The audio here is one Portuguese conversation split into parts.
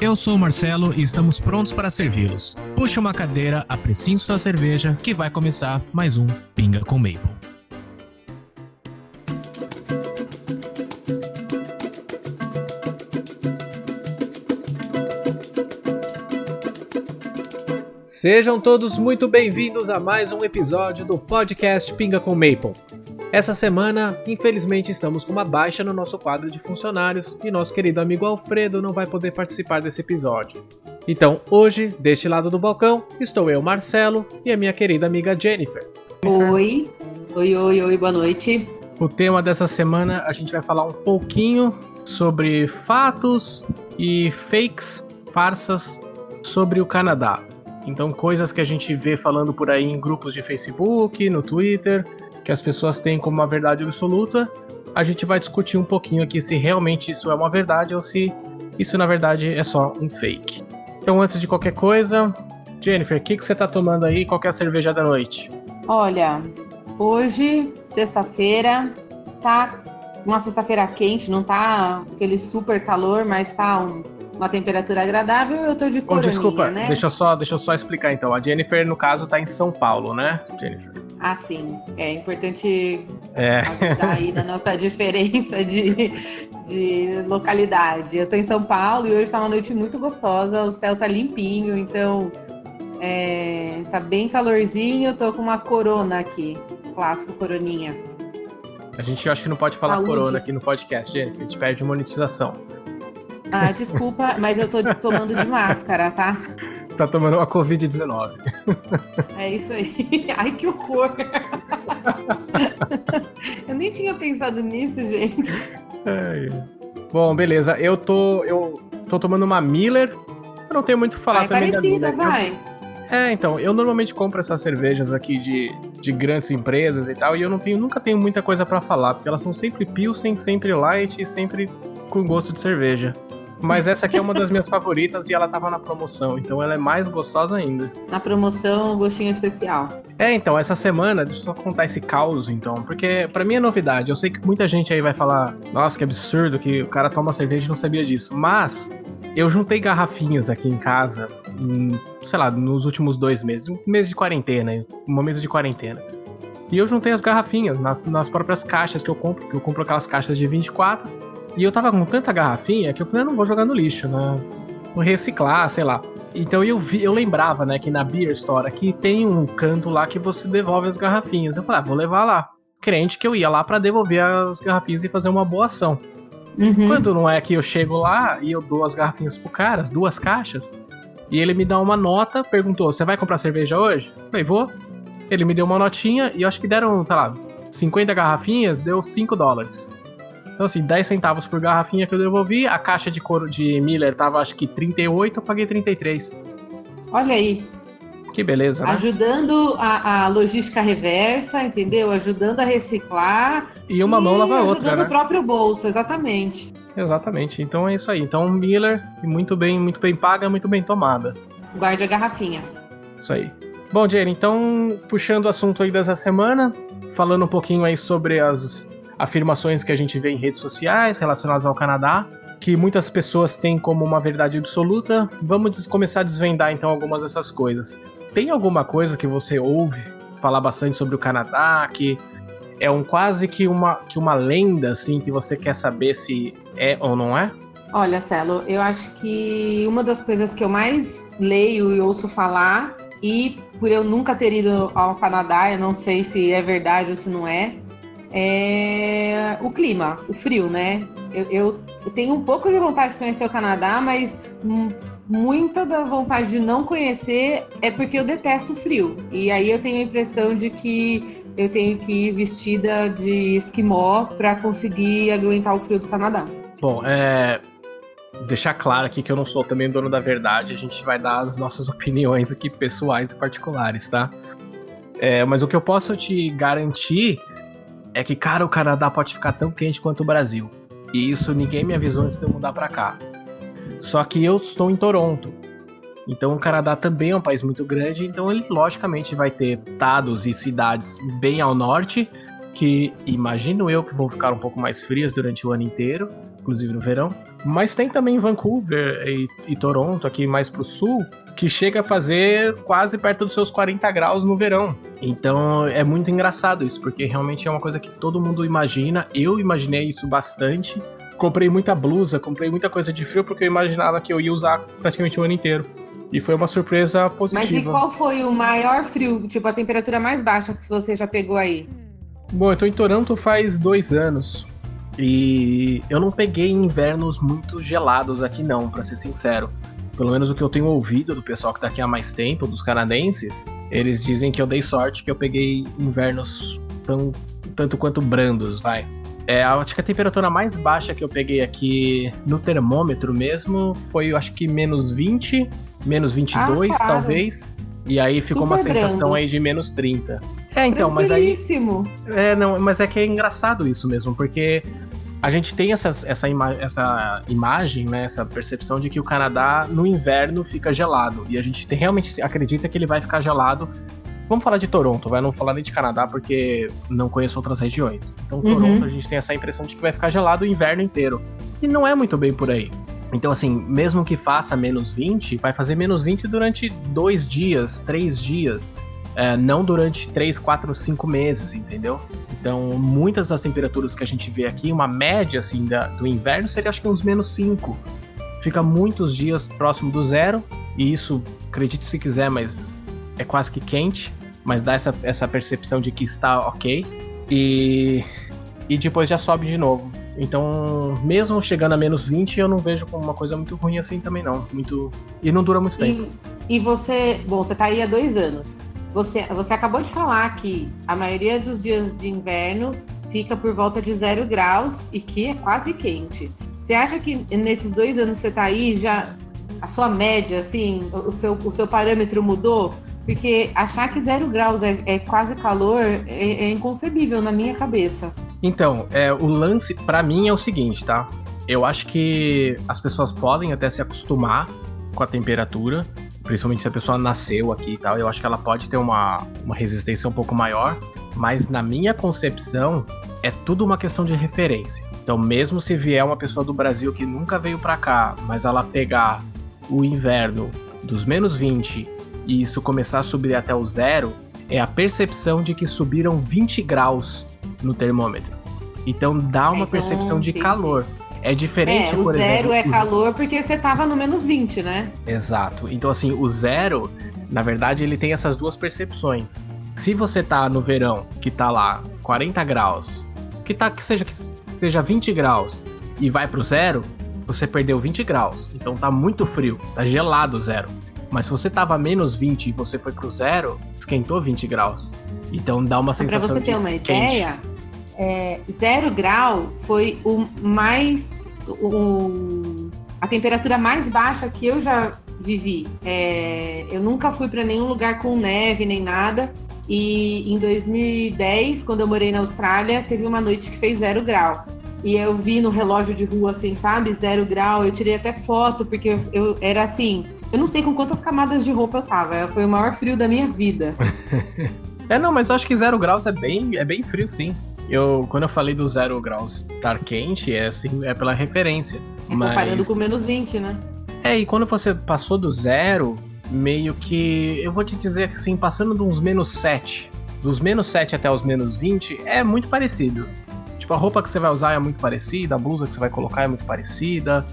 Eu sou o Marcelo e estamos prontos para servi-los. Puxe uma cadeira, apreciem sua cerveja, que vai começar mais um Pinga com Maple. Sejam todos muito bem-vindos a mais um episódio do podcast Pinga com Maple. Essa semana, infelizmente, estamos com uma baixa no nosso quadro de funcionários e nosso querido amigo Alfredo não vai poder participar desse episódio. Então, hoje, deste lado do balcão, estou eu, Marcelo, e a minha querida amiga Jennifer. Oi, oi, oi, oi, boa noite. O tema dessa semana a gente vai falar um pouquinho sobre fatos e fakes, farsas sobre o Canadá. Então, coisas que a gente vê falando por aí em grupos de Facebook, no Twitter, que as pessoas têm como uma verdade absoluta, a gente vai discutir um pouquinho aqui se realmente isso é uma verdade ou se isso na verdade é só um fake. Então, antes de qualquer coisa, Jennifer, o que, que você tá tomando aí? Qual é a cerveja da noite? Olha, hoje, sexta-feira, tá uma sexta-feira quente, não tá aquele super calor, mas tá um uma temperatura agradável, eu tô de coroninha, oh, desculpa, né? deixa eu, só, deixa eu só explicar então. A Jennifer, no caso, tá em São Paulo, né, Jennifer? Ah, sim. É importante é. aí da nossa diferença de, de localidade. Eu tô em São Paulo e hoje tá uma noite muito gostosa, o céu tá limpinho, então é, tá bem calorzinho, eu tô com uma corona aqui, clássico coroninha. A gente acho que não pode falar Saúde. corona aqui no podcast, Jennifer, a gente perde monetização. Ah, desculpa, mas eu tô tomando de máscara, tá? Tá tomando uma Covid-19. É isso aí. Ai, que horror. Eu nem tinha pensado nisso, gente. É. Bom, beleza. Eu tô, eu tô tomando uma Miller. Eu não tenho muito o que falar vai, também parecida, vai. Eu... É, então, eu normalmente compro essas cervejas aqui de, de grandes empresas e tal, e eu não tenho, nunca tenho muita coisa para falar, porque elas são sempre pilsen, sempre light e sempre com gosto de cerveja. Mas essa aqui é uma das minhas favoritas e ela tava na promoção, então ela é mais gostosa ainda. Na promoção, gostinho especial. É, então, essa semana, deixa eu só contar esse caos, então, porque para mim é novidade. Eu sei que muita gente aí vai falar, nossa, que absurdo que o cara toma cerveja e não sabia disso. Mas eu juntei garrafinhas aqui em casa, sei lá, nos últimos dois meses, um mês de quarentena, um momento de quarentena. E eu juntei as garrafinhas nas, nas próprias caixas que eu compro, que eu compro aquelas caixas de 24 e eu tava com tanta garrafinha que eu falei, eu não vou jogar no lixo, né? Vou reciclar, sei lá. Então eu vi, eu lembrava, né, que na Beer Store aqui tem um canto lá que você devolve as garrafinhas. Eu falei, ah, vou levar lá. Crente que eu ia lá para devolver as garrafinhas e fazer uma boa ação. Uhum. Quando não é que eu chego lá e eu dou as garrafinhas pro cara, as duas caixas, e ele me dá uma nota, perguntou: Você vai comprar cerveja hoje? Eu falei, vou. Ele me deu uma notinha e eu acho que deram, sei lá, 50 garrafinhas, deu 5 dólares. Então, assim, 10 centavos por garrafinha que eu devolvi. A caixa de couro de Miller tava, acho que 38, eu paguei 33. Olha aí. Que beleza, né? Ajudando a, a logística reversa, entendeu? Ajudando a reciclar. E uma mão lava a outra, Ajudando né? o próprio bolso, exatamente. Exatamente. Então é isso aí. Então, Miller, muito bem, muito bem paga, muito bem tomada. Guarde a garrafinha. Isso aí. Bom, Jenny, então, puxando o assunto aí dessa semana, falando um pouquinho aí sobre as afirmações que a gente vê em redes sociais relacionadas ao Canadá, que muitas pessoas têm como uma verdade absoluta. Vamos começar a desvendar então algumas dessas coisas. Tem alguma coisa que você ouve falar bastante sobre o Canadá que é um quase que uma, que uma lenda assim que você quer saber se é ou não é? Olha, Celo, eu acho que uma das coisas que eu mais leio e ouço falar, e por eu nunca ter ido ao Canadá, eu não sei se é verdade ou se não é, é o clima, o frio, né? Eu, eu, tenho um pouco de vontade de conhecer o Canadá, mas muita da vontade de não conhecer é porque eu detesto o frio. E aí eu tenho a impressão de que eu tenho que ir vestida de esquimó para conseguir aguentar o frio do Canadá. Bom, é, deixar claro aqui que eu não sou também dono da verdade, a gente vai dar as nossas opiniões aqui pessoais e particulares, tá? É, mas o que eu posso te garantir é que, cara, o Canadá pode ficar tão quente quanto o Brasil. E isso ninguém me avisou antes de eu mudar para cá. Só que eu estou em Toronto. Então o Canadá também é um país muito grande, então ele logicamente vai ter estados e cidades bem ao norte, que imagino eu que vão ficar um pouco mais frias durante o ano inteiro, inclusive no verão. Mas tem também Vancouver e, e Toronto aqui mais pro sul, que chega a fazer quase perto dos seus 40 graus no verão. Então é muito engraçado isso, porque realmente é uma coisa que todo mundo imagina. Eu imaginei isso bastante. Comprei muita blusa, comprei muita coisa de frio, porque eu imaginava que eu ia usar praticamente o ano inteiro. E foi uma surpresa positiva. Mas e qual foi o maior frio, tipo a temperatura mais baixa que você já pegou aí? Bom, eu tô em Toronto faz dois anos. E eu não peguei invernos muito gelados aqui, não, para ser sincero. Pelo menos o que eu tenho ouvido do pessoal que tá aqui há mais tempo, dos canadenses, eles dizem que eu dei sorte que eu peguei invernos tão, tanto quanto brandos, vai. É, acho que a temperatura mais baixa que eu peguei aqui no termômetro mesmo foi, acho que menos 20, menos 22, ah, talvez. E aí ficou Super uma sensação brando. aí de menos 30. É, então, mas aí. É, não, mas é que é engraçado isso mesmo, porque a gente tem essas, essa, ima essa imagem, né, essa percepção de que o Canadá no inverno fica gelado. E a gente tem, realmente acredita que ele vai ficar gelado. Vamos falar de Toronto, vai não falar nem de Canadá porque não conheço outras regiões. Então, uhum. Toronto, a gente tem essa impressão de que vai ficar gelado o inverno inteiro. E não é muito bem por aí. Então, assim, mesmo que faça menos 20, vai fazer menos 20 durante dois dias, três dias. É, não durante 3, 4, 5 meses, entendeu? Então, muitas das temperaturas que a gente vê aqui, uma média assim da, do inverno seria acho que uns menos 5. Fica muitos dias próximo do zero, e isso, acredite se quiser, mas é quase que quente, mas dá essa, essa percepção de que está ok. E, e depois já sobe de novo. Então, mesmo chegando a menos 20, eu não vejo como uma coisa muito ruim assim também, não. Muito. E não dura muito tempo. E, e você. Bom, você tá aí há dois anos. Você, você acabou de falar que a maioria dos dias de inverno fica por volta de zero graus e que é quase quente. Você acha que nesses dois anos que você tá aí, já a sua média, assim, o seu, o seu parâmetro mudou? Porque achar que zero graus é, é quase calor é, é, inconcebível na minha cabeça. Então, é, o lance para mim é o seguinte, tá? Eu acho que as pessoas podem até se acostumar com a temperatura, principalmente se a pessoa nasceu aqui e tal. Eu acho que ela pode ter uma, uma resistência um pouco maior, mas na minha concepção é tudo uma questão de referência. Então, mesmo se vier uma pessoa do Brasil que nunca veio para cá, mas ela pegar o inverno dos menos 20 e isso começar a subir até o zero, é a percepção de que subiram 20 graus no termômetro. Então dá uma então, percepção de entendi. calor. É diferente, é, o zero exemplo, é calor porque você tava no menos 20, né? Exato. Então, assim, o zero, na verdade, ele tem essas duas percepções. Se você tá no verão, que tá lá 40 graus, que tá que seja que seja 20 graus e vai pro zero, você perdeu 20 graus. Então tá muito frio, tá gelado o zero. Mas se você tava menos 20 e você foi pro zero, esquentou 20 graus. Então dá uma sensação. Pra você ter uma quente. É, zero grau foi o mais. O, a temperatura mais baixa que eu já vivi. É, eu nunca fui para nenhum lugar com neve nem nada. E em 2010, quando eu morei na Austrália, teve uma noite que fez zero grau. E eu vi no relógio de rua, assim, sabe? Zero grau. Eu tirei até foto, porque eu, eu era assim. Eu não sei com quantas camadas de roupa eu tava. Foi o maior frio da minha vida. é, não, mas eu acho que zero graus é bem, é bem frio, sim. Eu, quando eu falei do zero graus estar quente, é assim, é pela referência. É mas... Comparando com menos 20, né? É, e quando você passou do zero, meio que. Eu vou te dizer assim, passando de uns menos 7. Dos menos 7 até os menos 20, é muito parecido. Tipo, a roupa que você vai usar é muito parecida, a blusa que você vai colocar é muito parecida.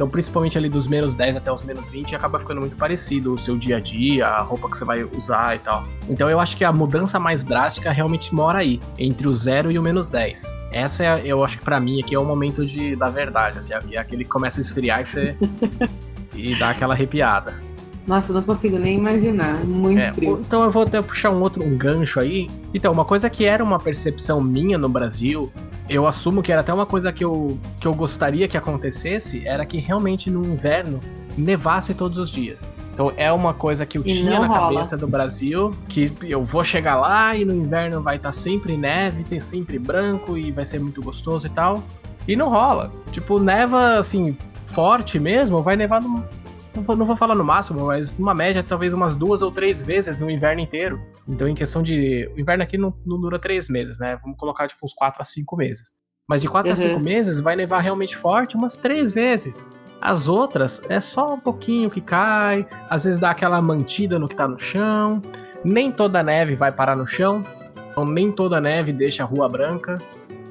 Então, principalmente ali dos menos 10 até os menos 20, acaba ficando muito parecido o seu dia a dia, a roupa que você vai usar e tal. Então, eu acho que a mudança mais drástica realmente mora aí, entre o 0 e o menos 10. Essa é, eu acho que para mim aqui é o momento de, da verdade, assim, é aquele que começa a esfriar e você. e dá aquela arrepiada. Nossa, eu não consigo nem imaginar. Muito é, frio. Então eu vou até puxar um outro um gancho aí. Então, uma coisa que era uma percepção minha no Brasil eu assumo que era até uma coisa que eu, que eu gostaria que acontecesse, era que realmente no inverno nevasse todos os dias. Então é uma coisa que eu E tinha na rola. cabeça do Brasil, que eu vou chegar lá e no inverno vai estar sempre neve, tem sempre branco e vai ser muito gostoso e tal. E não rola. Tipo, neva assim, forte mesmo, vai nevar no. Não vou, não vou falar no máximo, mas numa média, talvez umas duas ou três vezes no inverno inteiro. Então, em questão de. O inverno aqui não, não dura três meses, né? Vamos colocar tipo uns quatro a cinco meses. Mas de quatro a Uhum. cinco meses vai nevar realmente forte umas três vezes. As outras é só um pouquinho que cai, às vezes dá aquela mantida no que tá no chão. Nem toda neve vai parar no chão, então nem toda neve deixa a rua branca.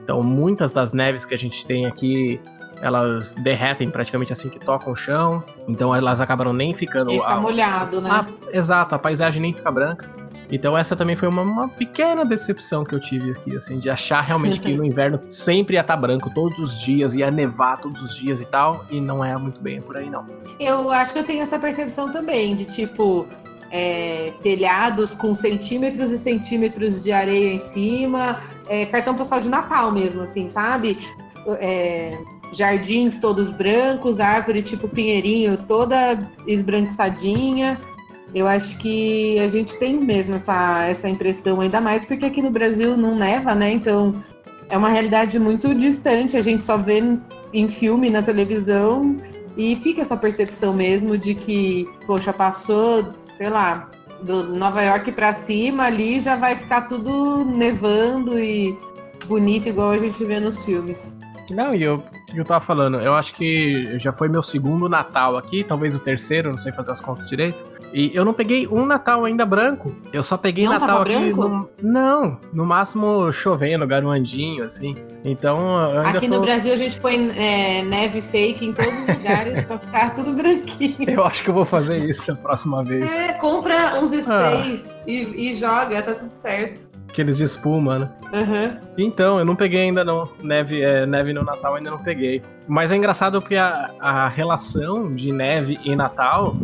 Então muitas das neves que a gente tem aqui, elas derretem praticamente assim que tocam o chão. Então elas acabaram nem ficando. E fica a- molhado, né? ah, exato, a paisagem nem fica branca. Então essa também foi uma, uma pequena decepção que eu tive aqui, assim, de achar realmente que no inverno sempre ia estar branco todos os dias, ia nevar todos os dias e tal, e não é muito bem por aí não. Eu acho que eu tenho essa percepção também, de tipo, é, telhados com centímetros e centímetros de areia em cima, é, cartão postal de Natal mesmo, assim, sabe? É, jardins todos brancos, árvore tipo pinheirinho toda esbranquiçadinha. Eu acho que a gente tem mesmo essa, essa impressão, ainda mais porque aqui no Brasil não neva, né? Então é uma realidade muito distante, a gente só vê em filme, na televisão, e fica essa percepção mesmo de que, poxa, passou, sei lá, do Nova York pra cima ali já vai ficar tudo nevando e bonito igual a gente vê nos filmes. Não, e eu, o que eu tava falando, eu acho que já foi meu segundo Natal aqui, talvez o terceiro, não sei fazer as contas direito. E eu não peguei um Natal ainda branco. Eu só peguei Não Natal aqui. branco? No, não, no máximo chovendo, garoandinho, assim. Então, Aqui tô, no Brasil a gente põe é, neve fake em todos os lugares pra ficar tudo branquinho. Eu acho que eu vou fazer isso a próxima vez. É, compra uns sprays e, e joga, tá tudo certo. Aqueles de espuma, né? Aham. Então, eu não peguei ainda não. Neve, é, neve no Natal ainda não peguei. Mas é engraçado porque a, a relação de neve e Natal,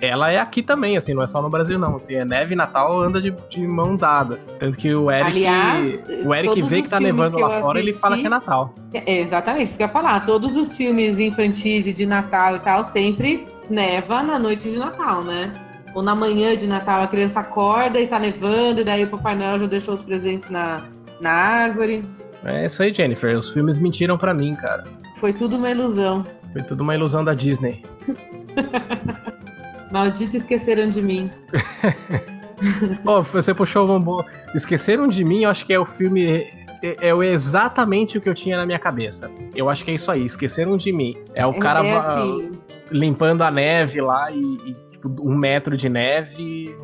ela é aqui também, assim, não é só no Brasil não. Assim, é neve e Natal anda de, de mão dada. Tanto que o Eric, Aliás, o Eric vê que tá nevando que lá fora, ele fala que é Natal. É exatamente isso que eu ia falar. Todos os filmes infantis e de Natal e tal sempre neva na noite de Natal, né? Ou na manhã de Natal a criança acorda e tá nevando, e daí o Papai Noel já deixou os presentes na, na árvore. É isso aí, Jennifer. Os filmes mentiram pra mim, cara. Foi tudo uma ilusão. Foi tudo uma ilusão da Disney. Maldito esqueceram de mim. Pô, você puxou o bombom. Esqueceram de mim, eu acho que é o filme. É, é exatamente o que eu tinha na minha cabeça. Eu acho que é isso aí, esqueceram de mim. É o cara é assim, limpando a neve lá e, e, tipo, um metro de neve.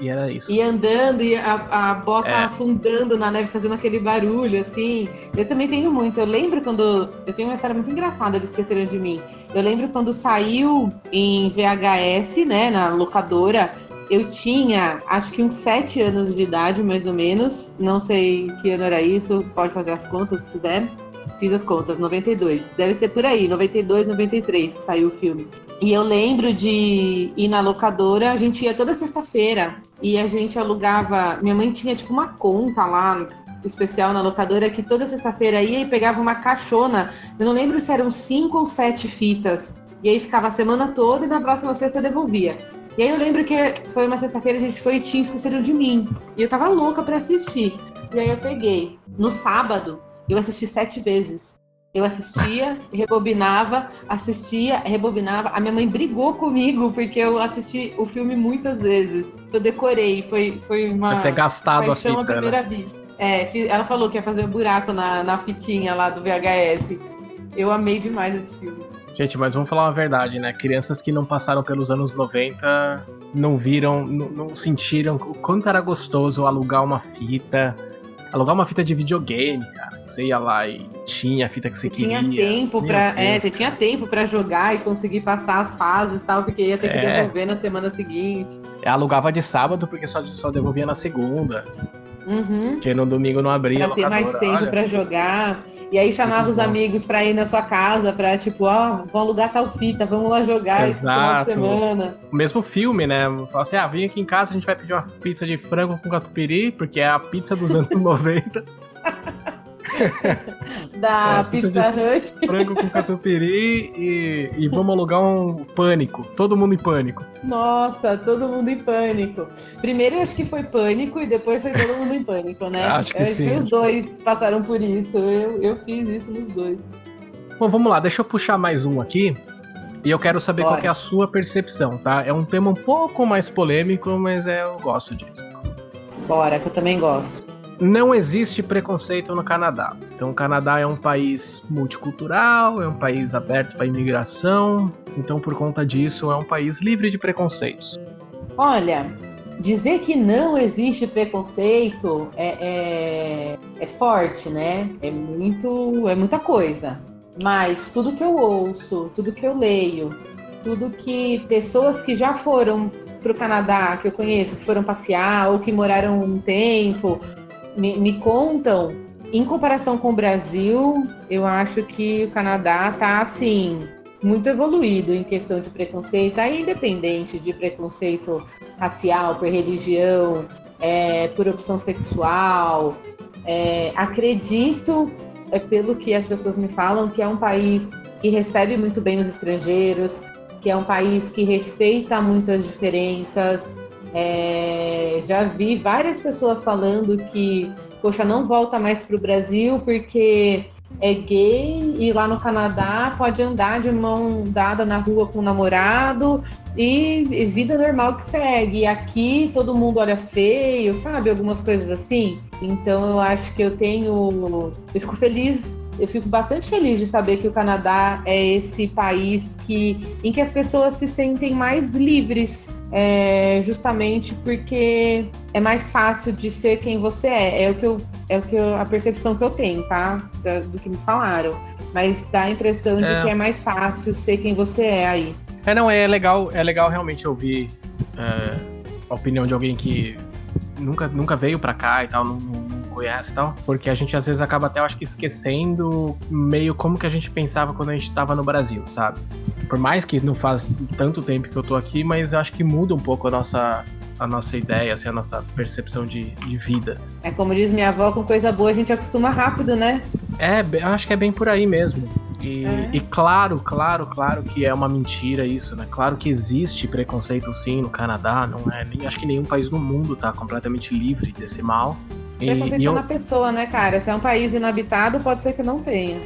E era isso. e andando e a, a bota É. afundando na neve, fazendo aquele barulho, assim. Eu também tenho muito. Eu lembro quando. Eu tenho uma história muito engraçada do Esqueceram de Mim. Eu lembro quando saiu em VHS, né, na locadora. Eu tinha, acho que uns sete anos de idade, mais ou menos. Não sei que ano era isso, pode fazer as contas se quiser. Fiz as contas, 92. Deve ser por aí, 92, 93 que saiu o filme. E eu lembro de ir na locadora, a gente ia toda sexta-feira e a gente alugava. Minha mãe tinha tipo uma conta lá especial na locadora que toda sexta-feira ia e pegava uma caixona. Eu não lembro se eram cinco ou sete fitas. E aí ficava a semana toda e na próxima sexta devolvia. E aí eu lembro que foi uma sexta-feira a gente foi e tinha esqueceram de mim. E eu tava louca pra assistir. E aí eu peguei. No sábado, eu assisti sete vezes. Eu assistia, rebobinava, assistia, rebobinava. A minha mãe brigou comigo porque eu assisti o filme muitas vezes. Eu decorei, foi, foi uma Deve ter gastado a à fita, né? primeira vista. É, ela falou que ia fazer um buraco na, na fitinha lá do VHS. Eu amei demais esse filme. Gente, mas vamos falar uma verdade, né? Crianças que não passaram pelos anos 90 não viram, não, não sentiram o quanto era gostoso alugar uma fita. Alugar uma fita de videogame, cara. Você ia lá e tinha a fita que você Você tinha queria. tempo Meu para, é, você tinha tempo para jogar e conseguir passar as fases, tal, porque ia ter que É. devolver na semana seguinte. Eu alugava de sábado porque só, só devolvia na segunda. Uhum. Porque no domingo não abria. Pra ter mais tempo pra jogar. E aí chamava os amigos pra ir na sua casa, pra tipo, ó, vão alugar tal fita, vamos lá jogar esse final de Exato. semana. O mesmo filme, né? Fala assim: ah, vem aqui em casa, a gente vai pedir uma pizza de frango com catupiry, porque é a pizza dos anos 90. Da é, Pizza Hut. Frango com catupiry e, e vamos alugar um pânico. Todo mundo em pânico. Nossa, todo mundo em pânico. Primeiro eu acho que foi pânico e depois foi todo mundo em pânico, né? Acho que eu sim. Acho que os dois passaram por isso. Eu, eu fiz isso nos dois. Bom, vamos lá, deixa eu puxar mais um aqui. E eu quero saber Bora. qual é a sua percepção, tá? É um tema um pouco mais polêmico, mas é, eu gosto disso. Bora, que eu também gosto. Não existe preconceito no Canadá. Então, o Canadá é um país multicultural, é um país aberto para imigração. Então, por conta disso, é um país livre de preconceitos. Olha, dizer que não existe preconceito é, é, é forte, né? É muito, é muita coisa. Mas tudo que eu ouço, tudo que eu leio, tudo que pessoas que já foram para o Canadá, que eu conheço, que foram passear ou que moraram um tempo, me, me contam, em comparação com o Brasil, eu acho que o Canadá está assim muito evoluído em questão de preconceito, aí independente de preconceito racial, por religião, é, por opção sexual. É, acredito é pelo que as pessoas me falam, que é um país que recebe muito bem os estrangeiros, que é um país que respeita muitas diferenças. É, já vi várias pessoas falando que, poxa, não volta mais para o Brasil porque é gay e lá no Canadá pode andar de mão dada na rua com o namorado e, e vida normal que segue. E aqui todo mundo olha feio, sabe? Algumas coisas assim. Então eu acho que eu tenho. Eu fico feliz, eu fico bastante feliz de saber que o Canadá é esse país que, em que as pessoas se sentem mais livres. É, justamente porque é mais fácil de ser quem você é. É o que eu, é o que eu, a percepção que eu tenho, tá? Da, do que me falaram. Mas dá a impressão de é. que é mais fácil ser quem você é aí. É, não, é legal, é legal realmente ouvir é, a opinião de alguém que nunca, nunca veio para cá e tal, não, não, conhece e tal, porque a gente às vezes acaba até, eu acho que esquecendo meio como que a gente pensava quando a gente tava no Brasil, sabe? Por mais que não faz tanto tempo que eu tô aqui, mas eu acho que muda um pouco a nossa a nossa ideia, assim, a nossa percepção de, de vida. É como diz minha avó, com coisa boa a gente acostuma rápido, né? É, eu acho que é bem por aí mesmo. E, é. e, claro, claro, claro que é uma mentira isso, né? Claro que existe preconceito sim no Canadá, não é? Nem, acho que nenhum país no mundo tá completamente livre desse mal. Preconceito e, e eu... na pessoa, né, cara? Se é um país inabitado, pode ser que não tenha.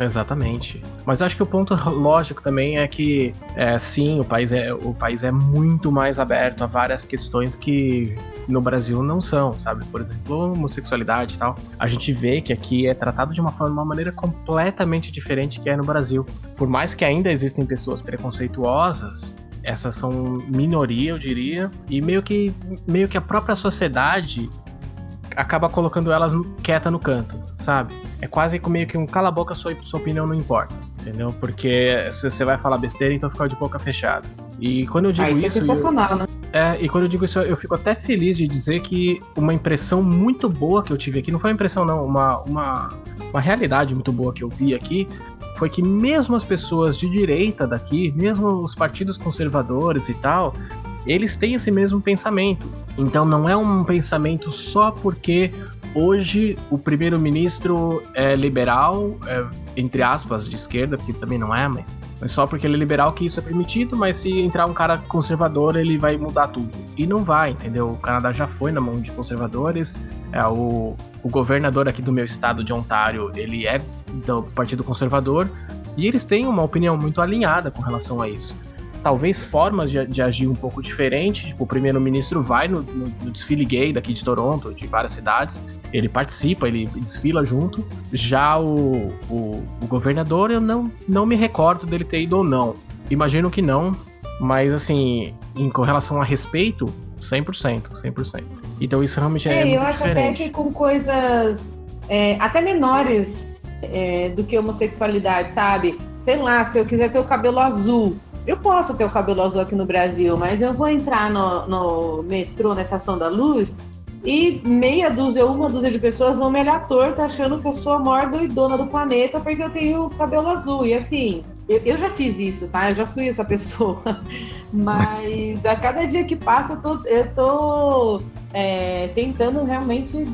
Exatamente. Mas acho que o ponto lógico também é que, é, sim, o país, é, o país é muito mais aberto a várias questões que no Brasil não são, sabe? Por exemplo, homossexualidade e tal. A gente vê que aqui é tratado de uma forma, uma maneira completamente diferente que é no Brasil. Por mais que ainda existem pessoas preconceituosas, essas são minoria, eu diria, e meio que, meio que a própria sociedade acaba colocando elas quieta no canto, sabe? É quase meio que um cala a boca, sua, sua opinião não importa, entendeu? Porque se você vai falar besteira, então fica de boca fechada. E quando eu digo ah, isso. Isso é sensacional, eu, né? É, e quando eu digo isso, eu fico até feliz de dizer que uma impressão muito boa que eu tive aqui, não foi uma impressão, não, uma, uma, uma realidade muito boa que eu vi aqui, foi que mesmo as pessoas de direita daqui, mesmo os partidos conservadores e tal, eles têm esse mesmo pensamento. Então não é um pensamento só porque hoje o primeiro-ministro é liberal, é, entre aspas, de esquerda, porque também não é, mas, mas só porque ele é liberal que isso é permitido, mas se entrar um cara conservador, ele vai mudar tudo. E não vai, entendeu? O Canadá já foi na mão de conservadores, é, o, o governador aqui do meu estado de Ontário, ele é do Partido Conservador, e eles têm uma opinião muito alinhada com relação a isso talvez formas de, de, agir um pouco diferente. Tipo, o primeiro-ministro vai no, no, no, desfile gay daqui de Toronto, de várias cidades, ele participa, ele desfila junto. Já o, o, o governador, eu não, não me recordo dele ter ido ou não. Imagino que não, mas assim, em com relação a respeito, 100%, 100%. Então isso realmente é, é eu acho diferente. até que com coisas é, até menores é, do que homossexualidade, sabe? Sei lá, se eu quiser ter o cabelo azul, eu posso ter o cabelo azul aqui no Brasil, mas eu vou entrar no, no metrô, na Estação da Luz, e meia dúzia ou uma dúzia de pessoas vão me olhar torto achando que eu sou a maior doidona do planeta porque eu tenho cabelo azul. E assim, eu, eu já fiz isso, tá? Eu já fui essa pessoa. Mas a cada dia que passa, eu tô, eu tô é, tentando realmente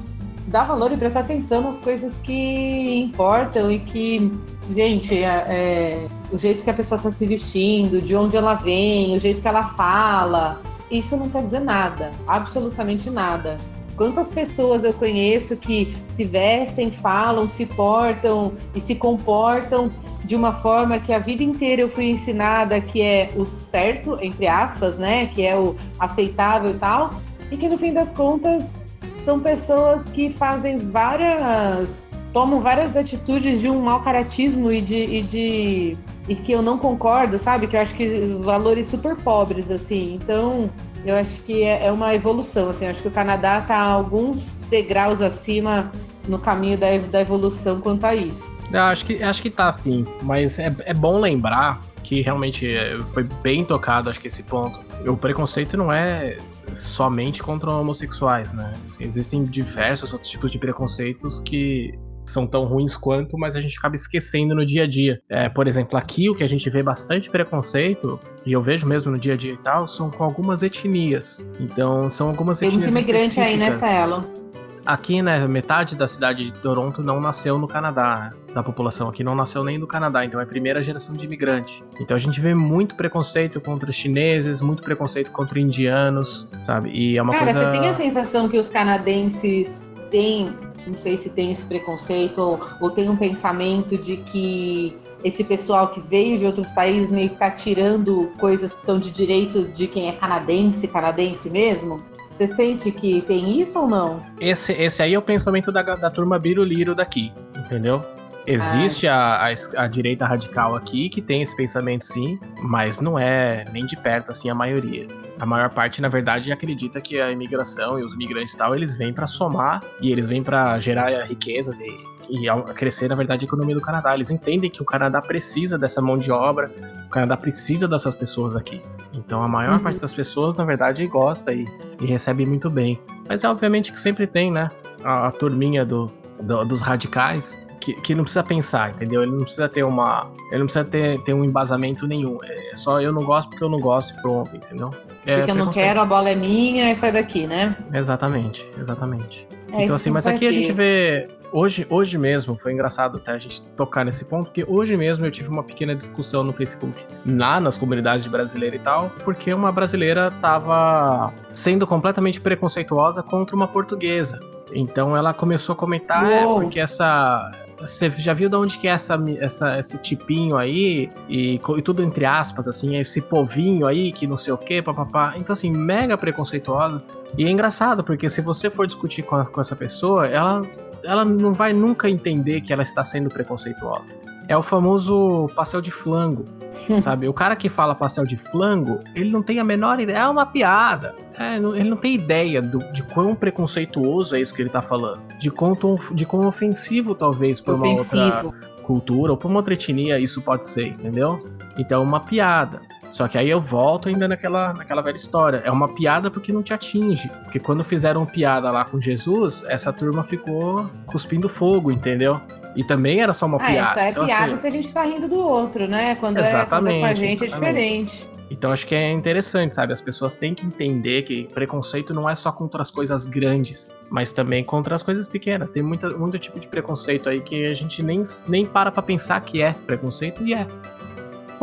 dar valor e prestar atenção nas coisas que importam e que, gente, é, é, o jeito que a pessoa está se vestindo, de onde ela vem, o jeito que ela fala, isso não quer dizer nada, absolutamente nada. Quantas pessoas eu conheço que se vestem, falam, se portam e se comportam de uma forma que a vida inteira eu fui ensinada que é o certo, entre aspas, né? Que é o aceitável e tal, e que no fim das contas são pessoas que fazem várias. tomam várias atitudes de um mau caratismo e de, e de. e que eu não concordo, sabe? Que eu acho que valores super pobres, assim. Então, eu acho que é, é uma evolução, assim. Eu acho que o Canadá está alguns degraus acima no caminho da, da evolução quanto a isso. Eu acho que, acho que tá sim, mas é, é bom lembrar que realmente é, foi bem tocado, acho que esse ponto. O preconceito não é somente contra homossexuais, né? Assim, existem diversos outros tipos de preconceitos que são tão ruins quanto, mas a gente acaba esquecendo no dia a dia. É, por exemplo, aqui o que a gente vê bastante preconceito, e eu vejo mesmo no dia a dia e tal, são com algumas etnias. Então, são algumas Tem etnias. Tem muito imigrante aí, né, Celo? Aqui, né, metade da cidade de Toronto não nasceu no Canadá, né? Da população aqui não nasceu nem no Canadá, então é a primeira geração de imigrante. Então a gente vê muito preconceito contra chineses, muito preconceito contra indianos, sabe? E é uma Cara, coisa. Cara, você tem a sensação que os canadenses têm, não sei se tem esse preconceito, ou, ou tem um pensamento de que esse pessoal que veio de outros países meio que tá tirando coisas que são de direito de quem é canadense, canadense mesmo? Você sente que tem isso ou não? Esse, esse aí é o pensamento da, da turma biruliro daqui, entendeu? Existe a, a, a, direita radical aqui que tem esse pensamento sim, mas não é nem de perto assim a maioria. A maior parte, na verdade, acredita que a imigração e os imigrantes e tal, eles vêm para somar e eles vêm para gerar riquezas e, e crescer, na verdade, a economia do Canadá. Eles entendem que o Canadá precisa dessa mão de obra, o Canadá precisa dessas pessoas aqui. Então a maior uhum. parte das pessoas, na verdade, gosta e, e, recebe muito bem. Mas é obviamente que sempre tem, né? A, a turminha do, do, dos radicais que, que, não precisa pensar, entendeu? Ele não precisa ter uma. Ele não precisa ter, ter um embasamento nenhum. É só eu não gosto porque eu não gosto e pronto, entendeu? É, porque eu não quero, a bola é minha e sai daqui, né? Exatamente, exatamente. É, então, assim, mas aqui ter. a gente vê. Hoje, hoje mesmo, foi engraçado até a gente tocar nesse ponto, porque hoje mesmo eu tive uma pequena discussão no Facebook, lá nas comunidades de brasileira e tal, porque uma brasileira tava sendo completamente preconceituosa contra uma portuguesa. Então ela começou a comentar, é, porque essa, você já viu de onde que é essa, essa, esse tipinho aí? E, e, tudo entre aspas, assim, esse povinho aí que não sei o que, papapá. Então, assim, mega preconceituosa. E é engraçado, porque se você for discutir com, a, com essa pessoa, ela, ela não vai nunca entender que ela está sendo preconceituosa. É o famoso pastel de flango, sabe? O cara que fala pastel de flango, ele não tem a menor ideia, é uma piada. É, ele não tem ideia do, de quão preconceituoso é isso que ele tá falando. De quão, de quão ofensivo, talvez, por ofensivo. uma outra cultura ou por uma outra etnia isso pode ser, entendeu? Então é uma piada. Só que aí eu volto ainda naquela, naquela velha história. É uma piada porque não te atinge. Porque quando fizeram piada lá com Jesus, essa turma ficou cuspindo fogo, entendeu? E também era só uma ah, piada. Só é então, piada assim, se a gente tá rindo do outro, né? Quando, é, quando é com a gente é exatamente. é diferente. Então acho que é interessante, sabe? As pessoas têm que entender que preconceito não é só contra as coisas grandes, mas também contra as coisas pequenas. Tem muita, muito tipo de preconceito aí que a gente nem, nem para pra pensar que é preconceito e é.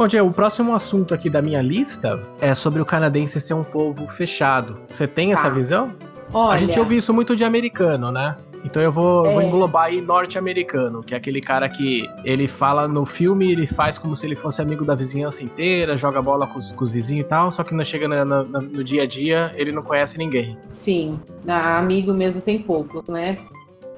Bom, Diego, o próximo assunto aqui da minha lista é sobre o canadense ser um povo fechado. Você tem essa ah. visão? Olha... A gente ouve isso muito de americano, né? Então eu vou, é. vou englobar aí norte-americano, que é aquele cara que ele fala no filme, ele faz como se ele fosse amigo da vizinhança inteira, joga bola com os, com os vizinhos e tal, só que não chega na, na, no dia a dia, ele não conhece ninguém. Sim, amigo mesmo tem pouco, né?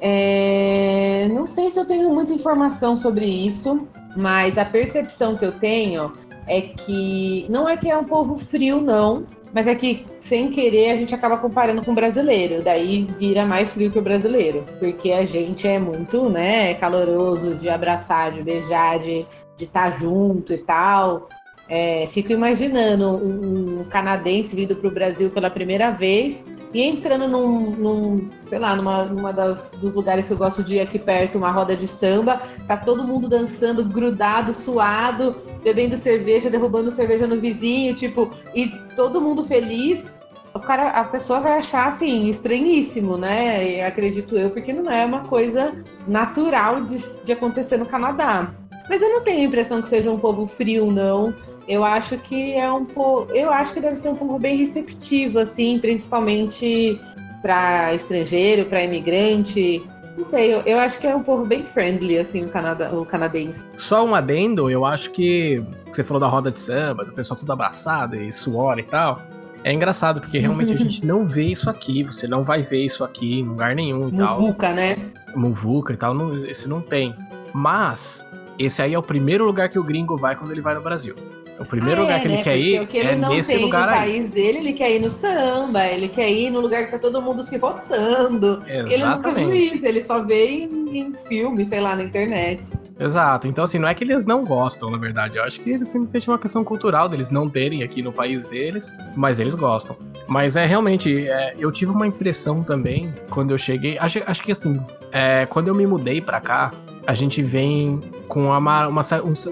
É... Não sei se eu tenho muita informação sobre isso, mas a percepção que eu tenho é que não é que é um povo frio, não, mas é que, sem querer, a gente acaba comparando com o brasileiro. Daí vira mais frio que o brasileiro. Porque a gente é muito, né, caloroso de abraçar, de beijar, de estar tá junto e tal. É, fico imaginando um, canadense vindo para o Brasil pela primeira vez e entrando num, num sei lá, numa, numa das, dos lugares que eu gosto de ir aqui perto, uma roda de samba, tá todo mundo dançando, grudado, suado, bebendo cerveja, derrubando cerveja no vizinho, tipo, e todo mundo feliz. o cara, a pessoa vai achar assim estranhíssimo, né? acredito eu, porque não é uma coisa natural de, de acontecer no Canadá. Mas eu não tenho a impressão que seja um povo frio, não. Eu acho que é um povo, eu acho que deve ser um povo bem receptivo, assim, principalmente para estrangeiro, para imigrante. Não sei, eu, eu, acho que é um povo bem friendly, assim, o, Canadá, o canadense. Só um adendo, eu acho que você falou da roda de samba, do pessoal tudo abraçado e suor e tal. É engraçado, porque realmente a gente não vê isso aqui, você não vai ver isso aqui em lugar nenhum e Muvuca, tal. Muvuca, né? Muvuca e tal, não, esse não tem. Mas, esse aí é o primeiro lugar que o gringo vai quando ele vai no Brasil. O primeiro ah, lugar é, que ele né? quer ir o que ele é não nesse tem lugar no aí. país dele, ele quer ir no samba, ele quer ir no lugar que tá todo mundo se roçando. Exatamente. Ele nunca viu isso, ele só vê em, em filme, sei lá, na internet. Exato. Então, assim, não é que eles não gostam, na verdade. Eu acho que eles simplesmente é uma questão cultural deles não terem aqui no país deles, mas eles gostam. Mas é realmente, é, eu tive uma impressão também quando eu cheguei. Acho, acho que assim, é, quando eu me mudei pra cá, a gente vem com uma, uma,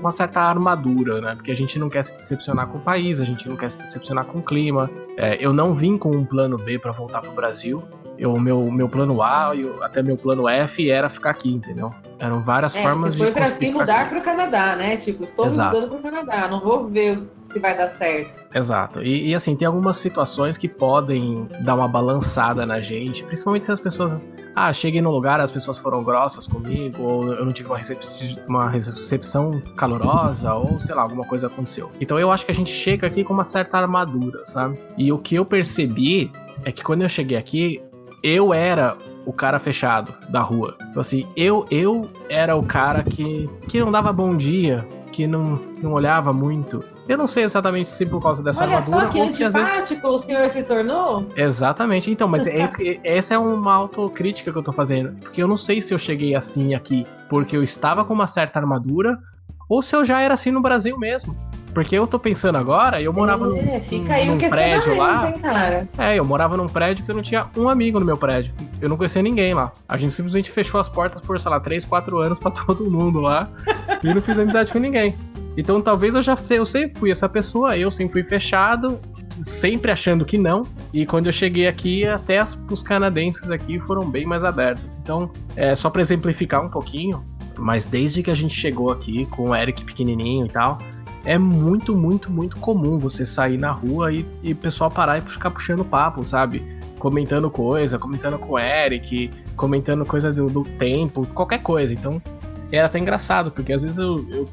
uma, certa armadura, né? Porque a gente não quer se decepcionar com o país, a gente não quer se decepcionar com o clima. É, eu não vim com um plano B para voltar pro Brasil. O meu, meu plano A e até meu plano F era ficar aqui, entendeu? Eram várias é, formas de. Você foi para se mudar para o Canadá, né? Tipo, estou Exato. mudando para o Canadá, não vou ver se vai dar certo. Exato. E, e, assim, tem algumas situações que podem dar uma balançada na gente, principalmente se as pessoas. Ah, cheguei no lugar, as pessoas foram grossas comigo, ou eu não tive uma, recep uma recepção calorosa, ou sei lá, alguma coisa aconteceu. Então eu acho que a gente chega aqui com uma certa armadura, sabe? E o que eu percebi é que quando eu cheguei aqui, eu era o cara fechado da rua. Então, assim, eu, eu era o cara que, que não dava bom dia, que não, não olhava muito. Eu não sei exatamente se por causa dessa Olha armadura. Olha só que antipático vezes... o senhor se tornou. Exatamente. Então, mas esse, essa é uma autocrítica que eu tô fazendo. Porque eu não sei se eu cheguei assim aqui porque eu estava com uma certa armadura ou se eu já era assim no Brasil mesmo. Porque eu tô pensando agora, eu morava é, num, fica aí num prédio lá. Hein, cara? É, eu morava num prédio que eu não tinha um amigo no meu prédio. Eu não conhecia ninguém lá. A gente simplesmente fechou as portas por, sei lá, 3, 4 anos para todo mundo lá. e não fiz amizade com ninguém. Então talvez eu já sei, eu sempre fui essa pessoa, eu sempre fui fechado, sempre achando que não. E quando eu cheguei aqui, até as, os canadenses aqui foram bem mais abertos. Então, é, só para exemplificar um pouquinho, mas desde que a gente chegou aqui com o Eric pequenininho e tal, é muito, muito, muito comum você sair na rua e, e o pessoal parar e ficar puxando papo, sabe? Comentando coisa, comentando com o Eric, comentando coisa do, do tempo, qualquer coisa. Então, era até engraçado, porque às vezes eu, eu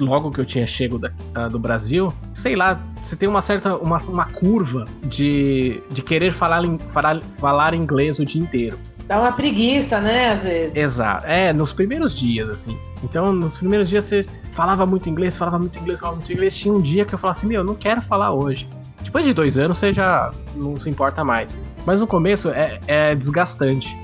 logo que eu tinha chego da, uh, do Brasil, sei lá, você tem uma certa uma, uma curva de, de querer falar, falar, falar inglês o dia inteiro. Dá uma preguiça, né, às vezes. Exato. É, nos primeiros dias, assim. Então, nos primeiros dias você falava muito inglês, falava muito inglês, falava muito inglês. Tinha um dia que eu falava assim, meu, eu não quero falar hoje. Depois de dois anos você já não se importa mais. Mas no começo é, é desgastante.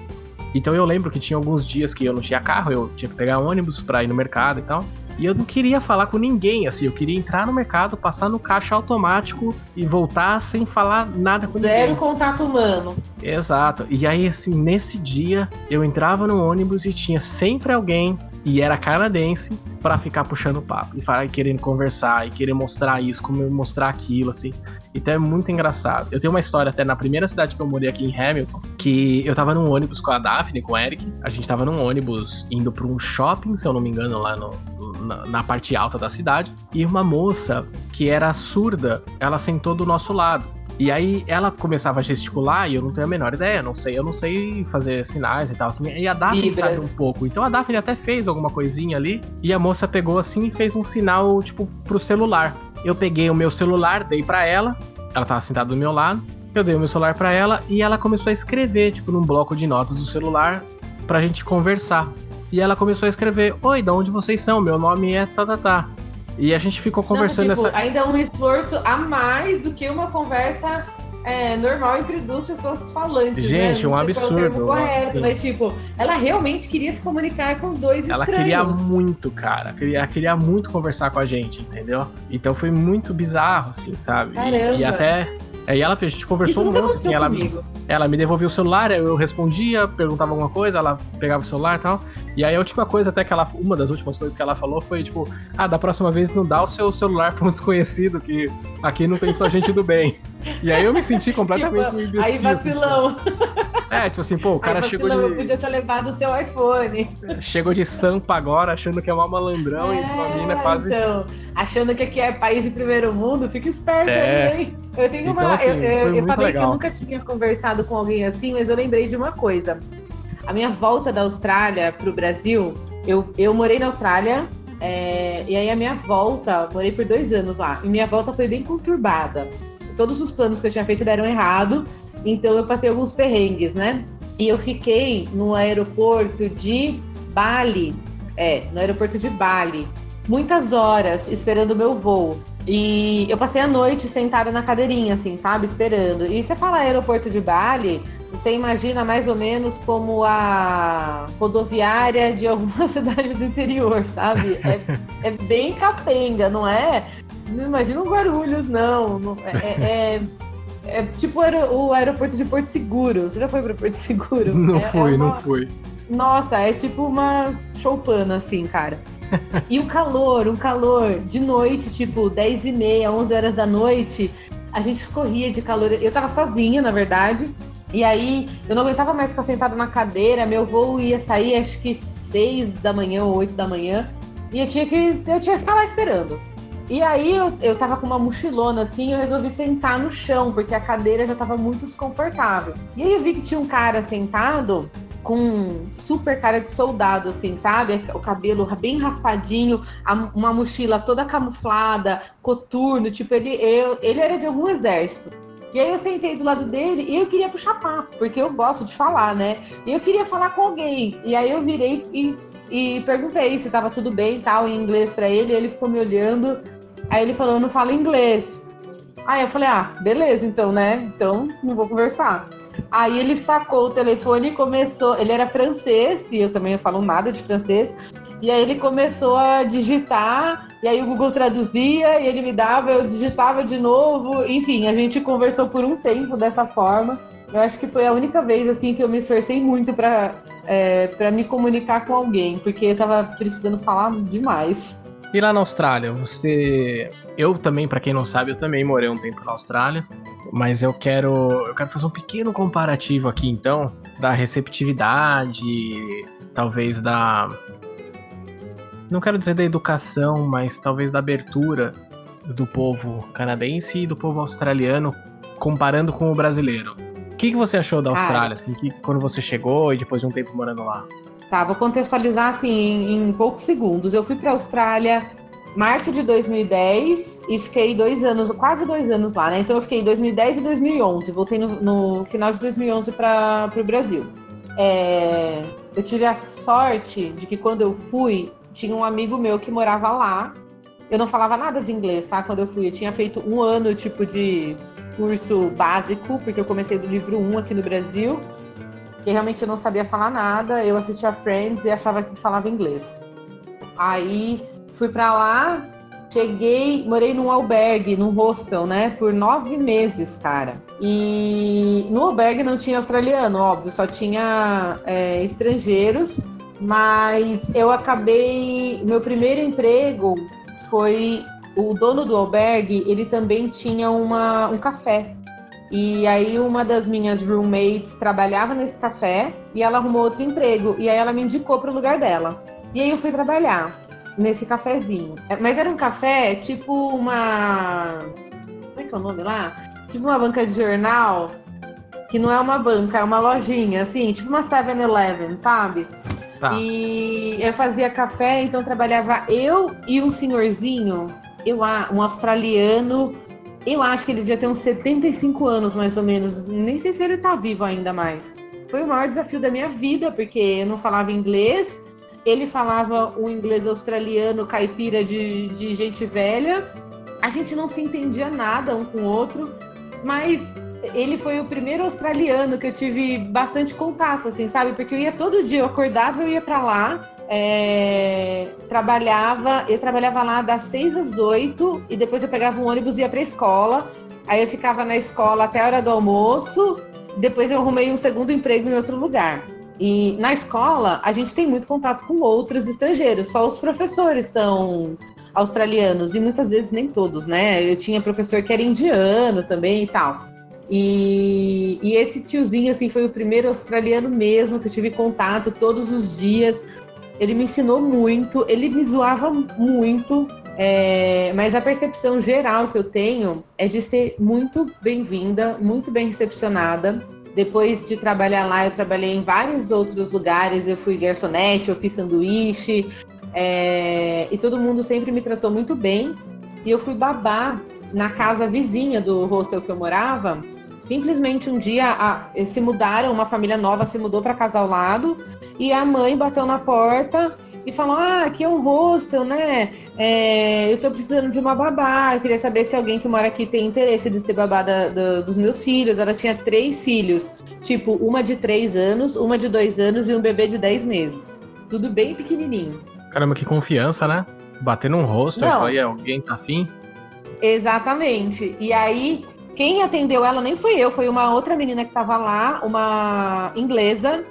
Então eu lembro que tinha alguns dias que eu não tinha carro, eu tinha que pegar ônibus pra ir no mercado e tal. E eu não queria falar com ninguém, assim, eu queria entrar no mercado, passar no caixa automático e voltar sem falar nada com Zero ninguém. Zero contato humano. Exato. E aí, assim, nesse dia, eu entrava no ônibus e tinha sempre alguém, e era canadense, para ficar puxando papo. E falar, e querendo conversar, e querer mostrar isso, como mostrar aquilo, assim. Então é muito engraçado. Eu tenho uma história até na primeira cidade que eu morei aqui em Hamilton, que eu tava num ônibus com a Daphne, com o Eric. A gente tava num ônibus indo pra um shopping, se eu não me engano, lá no, na, na parte alta da cidade. E uma moça que era surda, ela sentou do nosso lado. E aí ela começava a gesticular e eu não tenho a menor ideia, não sei, eu não sei fazer sinais e tal, assim. E a Daphne sabe um pouco. Então a Daphne até fez alguma coisinha ali e a moça pegou assim e fez um sinal, tipo, pro celular. Eu peguei o meu celular, dei para ela, ela tava sentada do meu lado, eu dei o meu celular para ela e ela começou a escrever, tipo, num bloco de notas do celular pra gente conversar. E ela começou a escrever: Oi, de onde vocês são? Meu nome é Tatatá. Tá, tá. E a gente ficou conversando Não, tipo, essa. Ainda é um esforço a mais do que uma conversa é, normal entre duas pessoas falantes. Né? Gente, né? um absurdo. correto, mas tipo, ela realmente queria se comunicar com dois ela estranhos. Ela queria muito, cara. Queria, queria muito conversar com a gente, entendeu? Então foi muito bizarro, assim, sabe? Caramba. E, e até Aí ela, a gente conversou monte, assim, ela, comigo. ela me devolvia o celular, eu respondia, perguntava alguma coisa, ela pegava o celular e tal. E aí a última coisa, até que ela. Uma das últimas coisas que ela falou foi, tipo, ah, da próxima vez não dá o seu celular pra um desconhecido, que aqui não tem só gente do bem. E aí eu me senti completamente um imbecil. Aí assim, vacilão. É, tipo assim, pô, o cara Aí chegou eu de, podia ter levado o seu iPhone. chegou de Sampa agora, achando que é uma malandrão, e tipo, a mina é quase. Então, achando que aqui é país de primeiro mundo, fica esperto É. aí, hein? Eu tenho Então, uma. assim, eu, eu- eu falei que legal. eu nunca tinha conversado com alguém assim, mas eu lembrei de uma coisa. A minha volta da Austrália pro Brasil, eu, eu morei na Austrália. é, e aí a minha volta, morei por dois anos lá. E minha volta foi bem conturbada. Todos os planos que eu tinha feito deram errado. Então eu passei alguns perrengues, né? E eu fiquei no aeroporto de Bali. É, no aeroporto de Bali. Muitas horas esperando o meu voo. E eu passei a noite sentada na cadeirinha, assim, sabe? Esperando. E você fala aeroporto de Bali, você imagina mais ou menos como a rodoviária de alguma cidade do interior, sabe? É, é bem capenga, não é? Você não imagina Guarulhos, não. não é, é- é tipo o aero- o aeroporto de Porto Seguro. Você já foi para Porto Seguro? Não É- fui, é uma- não fui. nossa, é tipo uma choupana, assim, cara. E o calor, o calor, de noite, tipo, 10 e meia, 11 horas da noite, a gente escorria de calor. Eu tava sozinha, na verdade. E aí, eu não aguentava mais ficar sentada na cadeira. Meu voo ia sair, acho que 6 da manhã ou 8 da manhã. E eu tinha que, eu tinha que ficar lá esperando. E aí, eu, eu tava com uma mochilona, assim, eu resolvi sentar no chão, porque a cadeira já tava muito desconfortável. E aí, eu vi que tinha um cara sentado com super cara de soldado, assim, sabe? O cabelo bem raspadinho, uma mochila toda camuflada, coturno, tipo, ele, eu, ele era de algum exército. E aí eu sentei do lado dele e eu queria puxar papo, porque eu gosto de falar, né? E eu queria falar com alguém. E aí eu virei e, e perguntei se tava tudo bem e tal, em inglês pra ele, e ele ficou me olhando. Aí ele falou, eu não falo inglês. Aí eu falei, ah, beleza, então, né? Então não vou conversar. Aí ele sacou o telefone e começou. Ele era francês, e eu também não falo nada de francês. E aí ele começou a digitar, e aí o Google traduzia, e ele me dava, eu digitava de novo. Enfim, a gente conversou por um tempo dessa forma. Eu acho que foi a única vez assim que eu me esforcei muito para é, para me comunicar com alguém, porque eu tava precisando falar demais. E lá na Austrália, você. Eu também, pra quem não sabe, eu também morei um tempo na Austrália. Mas eu quero. Eu quero fazer um pequeno comparativo aqui, então, da receptividade, talvez da. Não quero dizer da educação, mas talvez da abertura do povo canadense e do povo australiano, comparando com o brasileiro. O que, que você achou da. Austrália, assim, que, quando você chegou e depois de um tempo morando lá? Tá, vou contextualizar assim em, em poucos segundos. Eu fui para a Austrália março de 2010 e fiquei dois anos, quase dois anos lá, né? Então eu fiquei em 2010 e 2011. Voltei no, no final de 2011 para o Brasil. É, eu tive a sorte de que quando eu fui, tinha um amigo meu que morava lá. Eu não falava nada de inglês, tá? Quando eu fui, eu tinha feito um ano tipo de curso básico, porque eu comecei do livro 1 aqui no Brasil que realmente eu não sabia falar nada. Eu assistia Friends e achava que falava inglês. Aí fui pra lá, cheguei, morei num albergue, num hostel, né, por nove meses, cara. E no albergue não tinha australiano, óbvio, só tinha é, estrangeiros. Mas eu acabei. Meu primeiro emprego foi o dono do albergue, ele também tinha uma, um café. E aí uma das minhas roommates trabalhava nesse café e ela arrumou outro emprego. E aí ela me indicou para o lugar dela. E aí eu fui trabalhar nesse cafezinho. É, Mas era um café tipo uma. Como é que é o nome lá? Tipo uma banca de jornal. Que não é uma banca, é uma lojinha, assim, tipo uma 7-Eleven, sabe? Tá. E eu fazia café, então trabalhava eu e um senhorzinho, eu, um australiano. Eu acho que ele devia ter uns 75 anos, mais ou menos. Nem sei se ele tá vivo ainda mais. Foi o maior desafio da minha vida, porque eu não falava inglês. Ele falava um inglês australiano caipira de, de gente velha. A gente não se entendia nada um com o outro, mas ele foi o primeiro australiano que eu tive bastante contato, assim, sabe? Porque eu ia todo dia, eu acordava, eu ia pra lá, é, trabalhava, eu trabalhava lá das 6 às 8 e depois eu pegava um ônibus e ia para a escola. Aí eu ficava na escola até a hora do almoço, depois eu arrumei um segundo emprego em outro lugar. E na escola, a gente tem muito contato com outros estrangeiros, só os professores são australianos, e muitas vezes nem todos, né? Eu tinha professor que era indiano também e tal. E, e, esse tiozinho, assim, foi o primeiro australiano mesmo que eu tive contato todos os dias. Ele me ensinou muito, ele me zoava muito, é, mas a percepção geral que eu tenho é de ser muito bem-vinda, muito bem recepcionada. Depois de trabalhar lá, eu trabalhei em vários outros lugares. Eu fui garçonete, eu fiz sanduíche, é, e todo mundo sempre me tratou muito bem. E eu fui babá na casa vizinha do hostel que eu morava Simplesmente um dia a, se mudaram, uma família nova se mudou para casa ao lado e a mãe bateu na porta e falou: Ah, aqui é um hostel, né? É, eu tô precisando de uma babá. Eu queria saber se alguém que mora aqui tem interesse de ser babá da, da, dos meus filhos. Ela tinha três filhos, tipo, uma de três anos, uma de dois anos e um bebê de dez meses. Tudo bem pequenininho. Caramba, que confiança, né? Bater num hostel e falar, alguém tá afim? Exatamente. E aí quem atendeu ela nem fui eu, foi uma outra menina que estava lá, uma inglesa,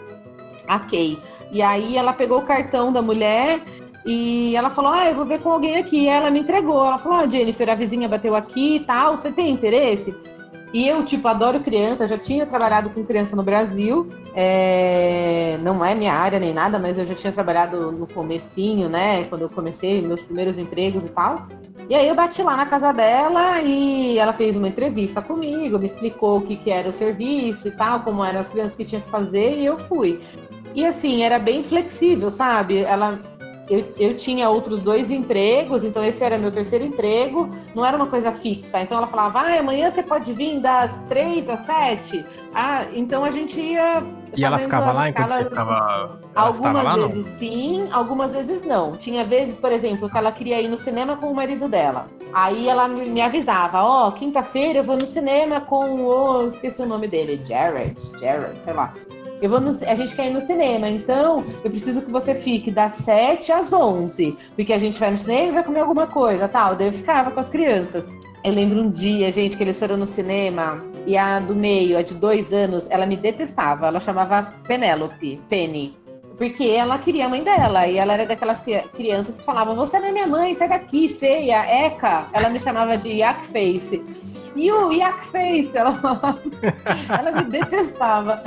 a Kay. E aí ela pegou o cartão da mulher e ela falou: Ah, eu vou ver com alguém aqui. E ela me entregou. Ela falou: Ah, Jennifer, a vizinha bateu aqui e tal, você tem interesse? E eu, tipo, adoro criança, já tinha trabalhado com criança no Brasil. É... Não é minha área nem nada, mas eu já tinha trabalhado no comecinho, né? Quando eu comecei meus primeiros empregos e tal. E aí eu bati lá na casa dela e ela fez uma entrevista comigo, me explicou o que, que era o serviço e tal, como eram as crianças que tinha que fazer, e eu fui. E assim, era bem flexível, sabe? Ela eu, eu tinha outros dois empregos, então esse era meu terceiro emprego, não era uma coisa fixa. Então ela falava, ah, amanhã você pode vir das três às sete. Ah, então a gente ia. E ela ficava lá enquanto você ficava. Algumas lá, vezes sim, algumas vezes não. Tinha vezes, por exemplo, que ela queria ir no cinema com o marido dela. Aí ela me avisava, ó, oh, quinta-feira eu vou no cinema com o. Esqueci o nome dele, Jared, Jared, sei lá. Eu vou no, a gente quer ir no cinema, então eu preciso que você fique das 7 às 11, porque a gente vai no cinema e vai comer alguma coisa, tal. Daí eu ficava com as crianças. Eu lembro um dia, gente, que eles foram no cinema e a do meio, a de dois anos, ela me detestava. Ela chamava Penélope, Penny. Porque ela queria a mãe dela. E ela era daquelas crianças que falavam: Você não é minha mãe, sai daqui, feia, eca. Ela me chamava de Yak Face. E o Yak Face, ela falava. ela me detestava.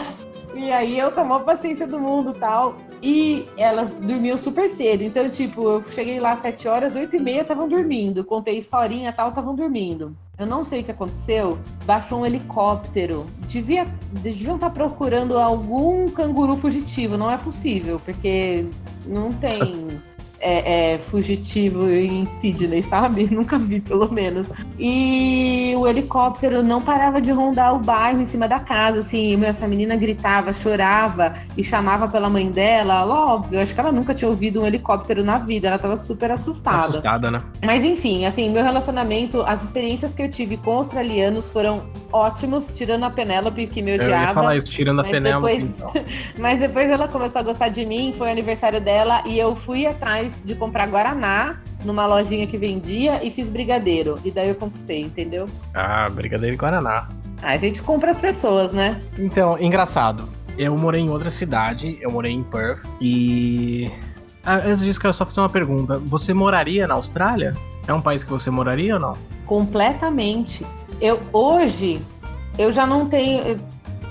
E aí eu com a maior paciência do mundo tal. E elas dormiam super cedo. Então, tipo, eu cheguei lá às 7 horas, 8 e meia estavam dormindo. Contei historinha tal, estavam dormindo. Eu não sei o que aconteceu. Baixou um helicóptero. Devia, deviam estar procurando algum canguru fugitivo. Não é possível, porque não tem é, é, fugitivo em Sydney, sabe? Nunca vi, pelo menos. E o helicóptero não parava de rondar o bairro em cima da casa, assim. Essa menina gritava, chorava e chamava pela mãe dela. Óbvio, acho que ela nunca tinha ouvido um helicóptero na vida. Ela tava super assustada. Assustada, né? Mas enfim, assim, meu relacionamento, as experiências que eu tive com australianos foram ótimos, tirando a Penélope, que me odiava. Eu ia falar isso, tirando a Penélope. Depois... Então. mas depois ela começou a gostar de mim, foi aniversário dela e eu fui atrás de comprar Guaraná numa lojinha que vendia e fiz brigadeiro. E daí eu conquistei, entendeu? Ah, brigadeiro e Guaraná. Ah, a gente compra as pessoas, né? Então, engraçado. Eu morei em outra cidade, eu morei em Perth e. Ah, antes disso, quero só fazer uma pergunta. Você moraria na Austrália? É um país que você moraria ou não? Completamente. Eu hoje eu já não tenho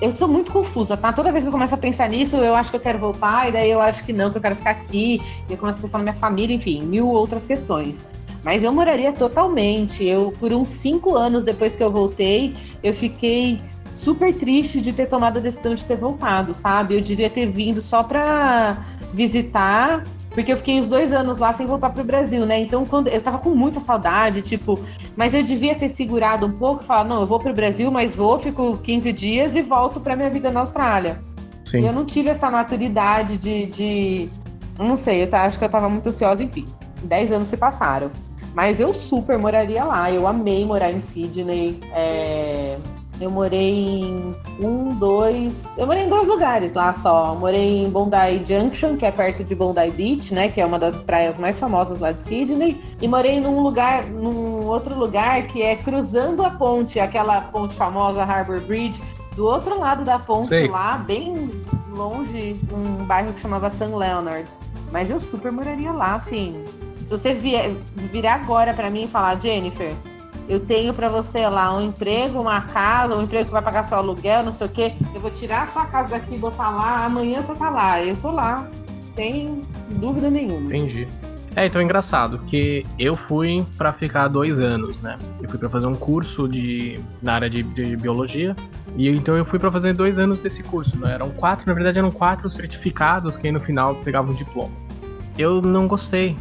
eu sou muito confusa, tá? Toda vez que eu começo a pensar nisso, eu acho que eu quero voltar, e daí eu acho que não, que eu quero ficar aqui, e eu começo a pensar na minha família, enfim, mil outras questões. Mas eu moraria totalmente. Eu, por uns cinco anos depois que eu voltei, eu fiquei super triste de ter tomado a decisão de ter voltado, sabe? Eu devia ter vindo só pra visitar porque eu fiquei os dois anos lá sem voltar pro Brasil, né? Então, quando eu tava com muita saudade, tipo, mas eu devia ter segurado um pouco e falar, não, eu vou pro Brasil, mas vou, fico 15 dias e volto pra minha vida na Austrália. Sim. E eu não tive essa maturidade de. de... Não sei, eu acho que eu tava muito ansiosa, enfim. 10 anos se passaram. Mas eu super moraria lá. Eu amei morar em Sydney. É... Eu morei em um, dois. Eu morei em dois lugares lá só. Eu morei em Bondi Junction, que é perto de Bondi Beach, né? Que é uma das praias mais famosas lá de Sydney. E morei num lugar, num outro lugar que é cruzando a ponte, aquela ponte famosa Harbor Bridge, do outro lado da ponte Sei. lá, bem longe, um bairro que chamava St. Leonard's. Mas eu super moraria lá, assim. Se você vier, virar agora pra mim e falar, Jennifer, eu tenho pra você lá um emprego, uma casa, um emprego que vai pagar seu aluguel, não sei o quê. Eu vou tirar a sua casa daqui e botar lá, amanhã você tá lá. Eu tô lá, sem dúvida nenhuma. Entendi. É, então é engraçado, que eu fui pra ficar dois anos, né? Eu fui pra fazer um curso de, na área de, de biologia, e então eu fui pra fazer dois anos desse curso, né? Eram quatro, na verdade eram quatro certificados que aí no final pegavam o diploma. Eu não gostei.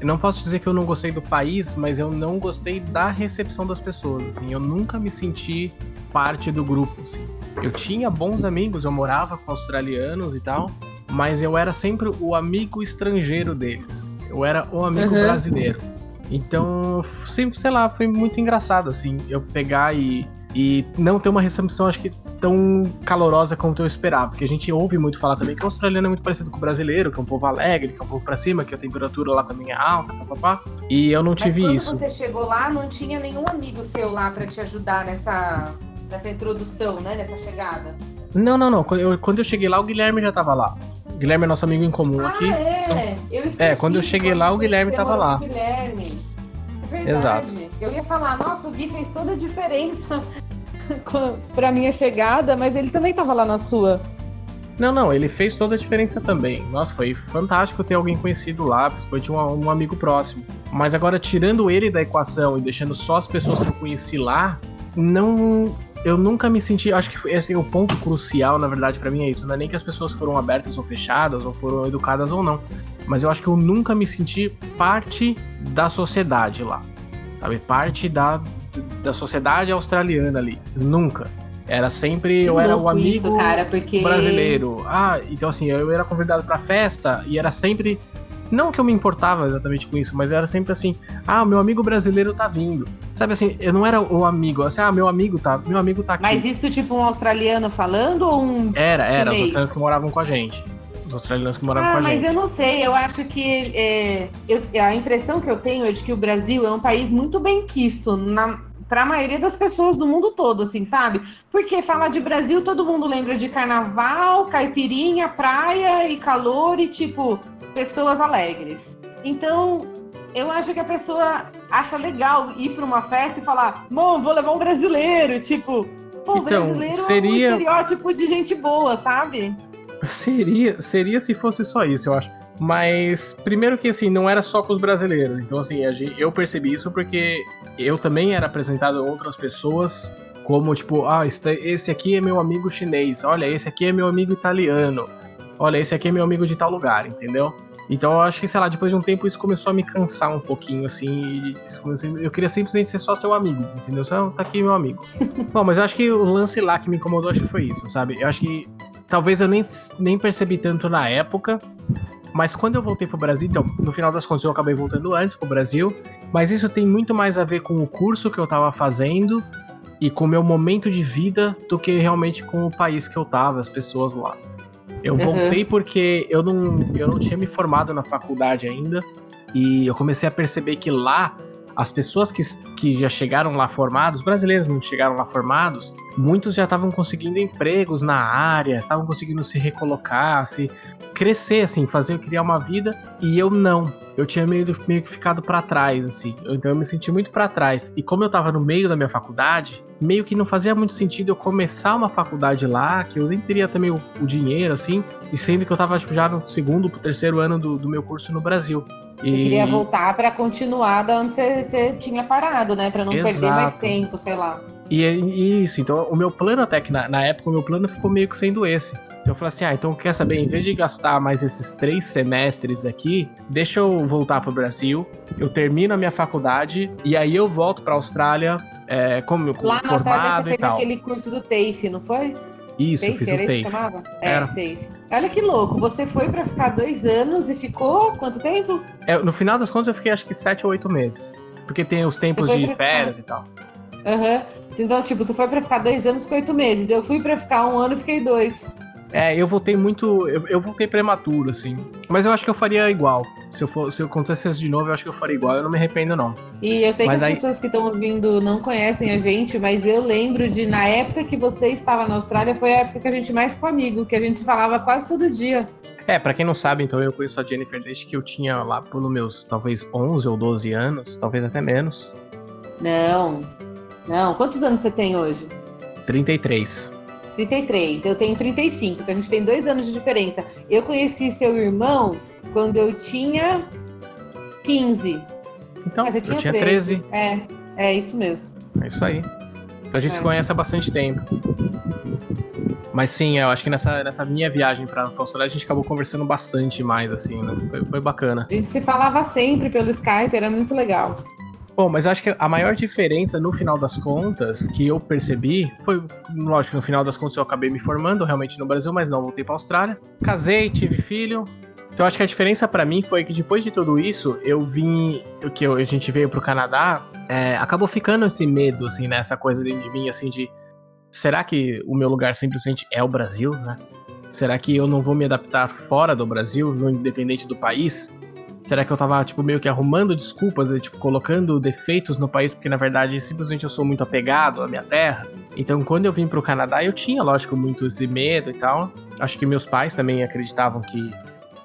Eu não posso dizer que eu não gostei do país, mas eu não gostei da recepção das pessoas, assim. Eu nunca me senti parte do grupo, assim. Eu tinha bons amigos, eu morava com australianos e tal, mas eu era sempre o amigo estrangeiro deles. Eu era o amigo Uhum. brasileiro. Então, sempre, sei lá, foi muito engraçado, assim, eu pegar e, e não ter uma recepção, acho que tão calorosa quanto eu esperava. Porque a gente ouve muito falar também que o australiano é muito parecido com o brasileiro, que é um povo alegre, que é um povo pra cima, que a temperatura lá também é alta, papapá. E eu não Mas tive quando isso. você chegou lá, não tinha nenhum amigo seu lá pra te ajudar nessa, nessa introdução, né? Nessa chegada. Não, não, não. Quando eu, quando eu cheguei lá, o Guilherme já tava lá. O Guilherme é nosso amigo em comum Ah, aqui. é? Eu esqueci. É, quando eu cheguei lá, o Guilherme tava lá. Guilherme. É verdade. Exato. Eu ia falar, nossa, o Gui fez toda a diferença pra minha chegada, mas ele também tava lá na sua. Não, não, ele fez toda a diferença também. Nossa, foi fantástico ter alguém conhecido lá, principalmente um, um amigo próximo. Mas agora, tirando ele da equação e deixando só as pessoas que eu conheci lá, não. Eu nunca me senti. Acho que esse é o ponto crucial, na verdade, pra mim é isso. Não é nem que as pessoas foram abertas ou fechadas, ou foram educadas ou não. Mas eu acho que eu nunca me senti parte da sociedade lá. Sabe? Parte da, da sociedade australiana ali. Nunca. Era sempre. Que eu era o amigo isso, cara, porque brasileiro. Ah, então assim, eu era convidado pra festa e era sempre. Não que eu me importava exatamente com isso, mas era sempre assim: ah, meu amigo brasileiro tá vindo. Sabe assim, eu não era o amigo, assim, ah, meu amigo tá, meu amigo tá aqui. Mas isso tipo um australiano falando ou um Era, era, os australianos que moravam com a gente. Os australianos que moravam Ah, com a mas gente. eu não sei, eu acho que é, eu- a impressão que eu tenho é de que o Brasil é um país muito bem quisto na, para a maioria das pessoas do mundo todo, assim, sabe? Porque falar de Brasil, todo mundo lembra de carnaval, caipirinha, praia e calor e, tipo, pessoas alegres. Então, eu acho que a pessoa acha legal ir para uma festa e falar, mano, vou levar um brasileiro, tipo, pô, Então, brasileiro seria- é um estereótipo de gente boa, sabe? Seria, seria se fosse só isso, eu acho. Mas, primeiro que assim, não era só com os brasileiros. Então, assim, eu percebi isso porque eu também era apresentado a outras pessoas como, tipo, ah, esse aqui é meu amigo chinês, olha, esse aqui é meu amigo italiano, olha, esse aqui é meu amigo de tal lugar, entendeu? Então eu acho que, sei lá, depois de um tempo isso começou a me cansar um pouquinho, assim, eu queria simplesmente ser só seu amigo, entendeu? Só tá aqui meu amigo. Bom, mas eu acho que o lance lá que me incomodou, acho que foi isso, sabe? Eu acho que talvez eu nem, nem percebi tanto na época, mas quando eu voltei pro Brasil, então, no final das contas eu acabei voltando antes pro Brasil, mas isso tem muito mais a ver com o curso que eu tava fazendo e com o meu momento de vida do que realmente com o país que eu tava, as pessoas lá. Eu Uhum. voltei porque eu não, eu não tinha me formado na faculdade ainda e eu comecei a perceber que lá as pessoas que, que já chegaram lá formados, brasileiros não chegaram lá formados, muitos já estavam conseguindo empregos na área, estavam conseguindo se recolocar, se crescer, assim, fazer, criar uma vida, e eu não. Eu tinha meio, meio que ficado pra trás, assim. Então eu me senti muito pra trás. E como eu tava no meio da minha faculdade, meio que não fazia muito sentido eu começar uma faculdade lá, que eu nem teria também o, o dinheiro, assim, e sendo que eu tava tipo, já no segundo pro terceiro ano do, do meu curso no Brasil. Você E- queria voltar para continuar da onde você, você tinha parado, né? Para não perder mais Exato. tempo, sei lá. E é isso, então o meu plano até que na, na época, o meu plano ficou meio que sendo esse. Então eu falei assim, ah, então quer saber, em vez de gastar mais esses três semestres aqui, deixa eu voltar pro Brasil, eu termino a minha faculdade e aí eu volto pra Austrália é, como, como Lá na Austrália você e fez aquele curso do TAFE, não foi? Isso, eu TAFE, fiz o TAFE. chamava? É, Era. TAFE. Olha que louco, você foi para ficar dois anos e ficou quanto tempo? É, no final das contas eu fiquei acho que sete ou oito meses. Porque tem os tempos de férias e tal. Aham. Então, tipo, você foi pra ficar dois anos com oito meses. Eu fui pra ficar um ano e fiquei dois. É, eu voltei muito. Eu, eu voltei prematuro, assim. Mas eu acho que eu faria igual. Se eu, for, se eu acontecesse de novo, eu acho que eu faria igual. Eu não me arrependo, não. E eu sei Mas que as aí- pessoas que estão ouvindo não conhecem a gente, mas eu lembro de, na época que você estava na Austrália, foi a época que a gente mais ficou amigo, que a gente falava quase todo dia. É, pra quem não sabe, então eu conheço a Jennifer desde que eu tinha lá pelos meus talvez 11 ou 12 anos, talvez até menos. Não. Não. Quantos anos você tem hoje? 33. 33. Eu tenho 35, então a gente tem dois anos de diferença. Eu conheci seu irmão quando eu tinha 15. Então, Ah, você eu tinha tinha 13. 13. É, é isso mesmo. É isso aí. Então a gente É. se conhece há bastante tempo. Mas sim, eu acho que nessa, nessa minha viagem pra pra Austrália a gente acabou conversando bastante mais, assim, né? Foi, foi bacana. A gente se falava sempre pelo Skype, era muito legal. Bom, mas eu acho que a maior diferença, no final das contas, que eu percebi, foi, lógico, no final das contas eu acabei me formando realmente no Brasil, mas não voltei pra Austrália. Casei, tive filho. Então acho que a diferença pra mim foi que depois de tudo isso, eu vim, que eu- a gente veio pro Canadá, é, acabou ficando esse medo, assim, né? Coisa dentro de mim, assim, de será que o meu lugar simplesmente é o Brasil, né? Será que eu não vou me adaptar fora do Brasil, no independente do país? Será que eu tava, tipo, meio que arrumando desculpas e, tipo, colocando defeitos no país, porque na verdade simplesmente eu sou muito apegado à minha terra? Então, quando eu vim pro Canadá, eu tinha, lógico, muito esse medo e tal. Acho que meus pais também acreditavam que,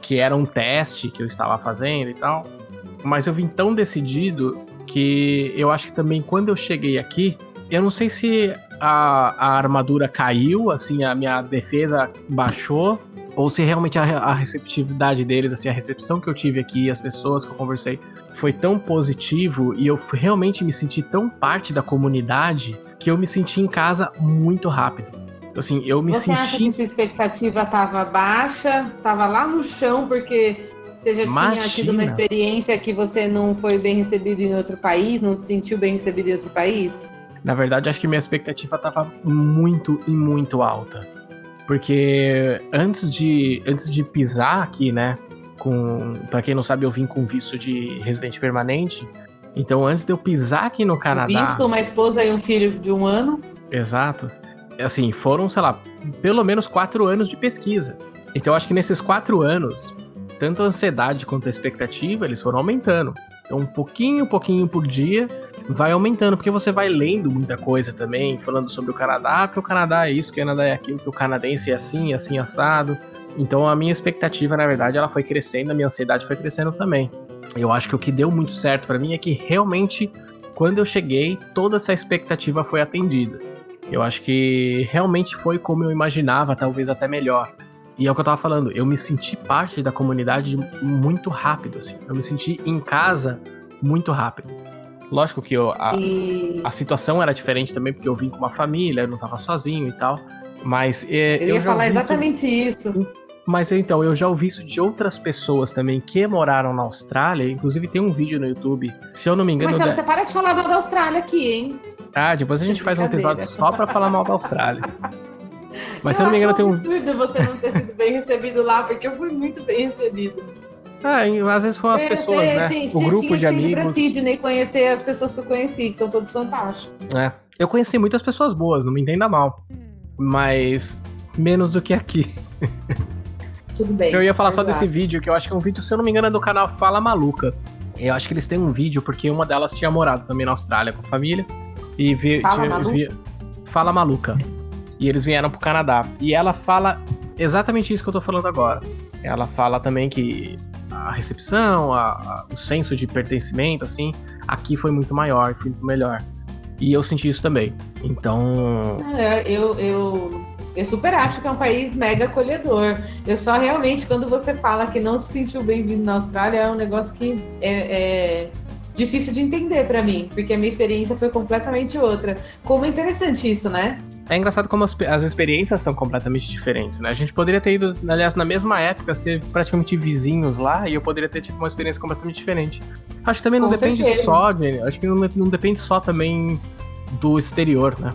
que era um teste que eu estava fazendo e tal. Mas eu vim tão decidido que eu acho que também quando eu cheguei aqui, eu não sei se a, a armadura caiu, assim, a minha defesa baixou, ou se realmente a, a receptividade deles, assim, a recepção que eu tive aqui, as pessoas que eu conversei, foi tão positivo e eu realmente me senti tão parte da comunidade que eu me senti em casa muito rápido. Então, Assim, eu me Você acha senti. que sua expectativa estava baixa, estava lá no chão, porque você já tinha Imagina. tido uma experiência que você não foi bem recebido em outro país, não se sentiu bem recebido em outro país? Na verdade, acho que minha expectativa tava muito e muito alta. Porque antes de, antes de pisar aqui, né? Com, pra quem não sabe, eu vim com visto de residente permanente. Então, antes de eu pisar aqui no Canadá. Visto, uma esposa e um filho de um ano. Exato. Assim, foram, sei lá, pelo menos quatro anos de pesquisa. Então, acho que nesses quatro anos, tanto a ansiedade quanto a expectativa, eles foram aumentando. Então, um pouquinho, pouquinho por dia, vai aumentando, porque você vai lendo muita coisa também, falando sobre o Canadá, que o Canadá é isso, que o Canadá é aquilo, que o canadense é assim, assim, assado. Então, a minha expectativa, na verdade, ela foi crescendo, a minha ansiedade foi crescendo também. Eu acho que o que deu muito certo pra mim é que realmente, quando eu cheguei, toda essa expectativa foi atendida. Eu acho que realmente foi como eu imaginava, talvez até melhor. E é o que eu tava falando, eu me senti parte da comunidade muito rápido, assim. Eu me senti em casa muito rápido. Lógico que eu, a, E a situação era diferente também, porque eu vim com uma família, eu não tava sozinho e tal. Mas é, eu ia já falar exatamente isso. Mas então, eu já ouvi isso de outras pessoas também que moraram na Austrália. Inclusive tem um vídeo no YouTube, se eu não me engano. Marcelo, da- você para de falar mal da Austrália aqui, hein? Ah, depois a gente faz um episódio só pra falar mal da Austrália. Mas se eu não me engano, tem um. absurdo você não ter sido bem recebido lá, porque eu fui muito bem recebido. Ah, e às vezes foram as É, pessoas, é, né? tem- o tinha- grupo tinha de amigos. Sydney conhecer as pessoas que eu conheci, que são todos fantásticos. É. Eu conheci muitas pessoas boas, não me entenda mal. Mas menos do que aqui. Tudo bem. Eu ia falar só desse vídeo, que eu acho que é um vídeo, se eu não me engano, é do canal Fala Maluca. Eu acho que eles têm um vídeo, porque uma delas tinha morado também na Austrália com a família. E vi, Fala tinha- Maluca? vi- Fala Maluca. E eles vieram pro Canadá. E ela fala exatamente isso que eu tô falando agora. Ela fala também que a recepção, a- a- o senso de pertencimento, assim, aqui foi muito maior, foi muito melhor. E eu senti isso também. Então, É, eu, eu, eu super acho que é um país mega acolhedor. Eu só realmente, quando você fala que não se sentiu bem-vindo na Austrália, é um negócio que é, é difícil de entender pra mim, porque a minha experiência foi completamente outra. Como é interessante isso, né? É engraçado como as, as experiências são completamente diferentes, né? A gente poderia ter ido, aliás, na mesma época, ser praticamente vizinhos lá e eu poderia ter tido uma experiência completamente diferente. Acho que também não Com depende certeza. só, de, acho que não, não depende só também do exterior, né?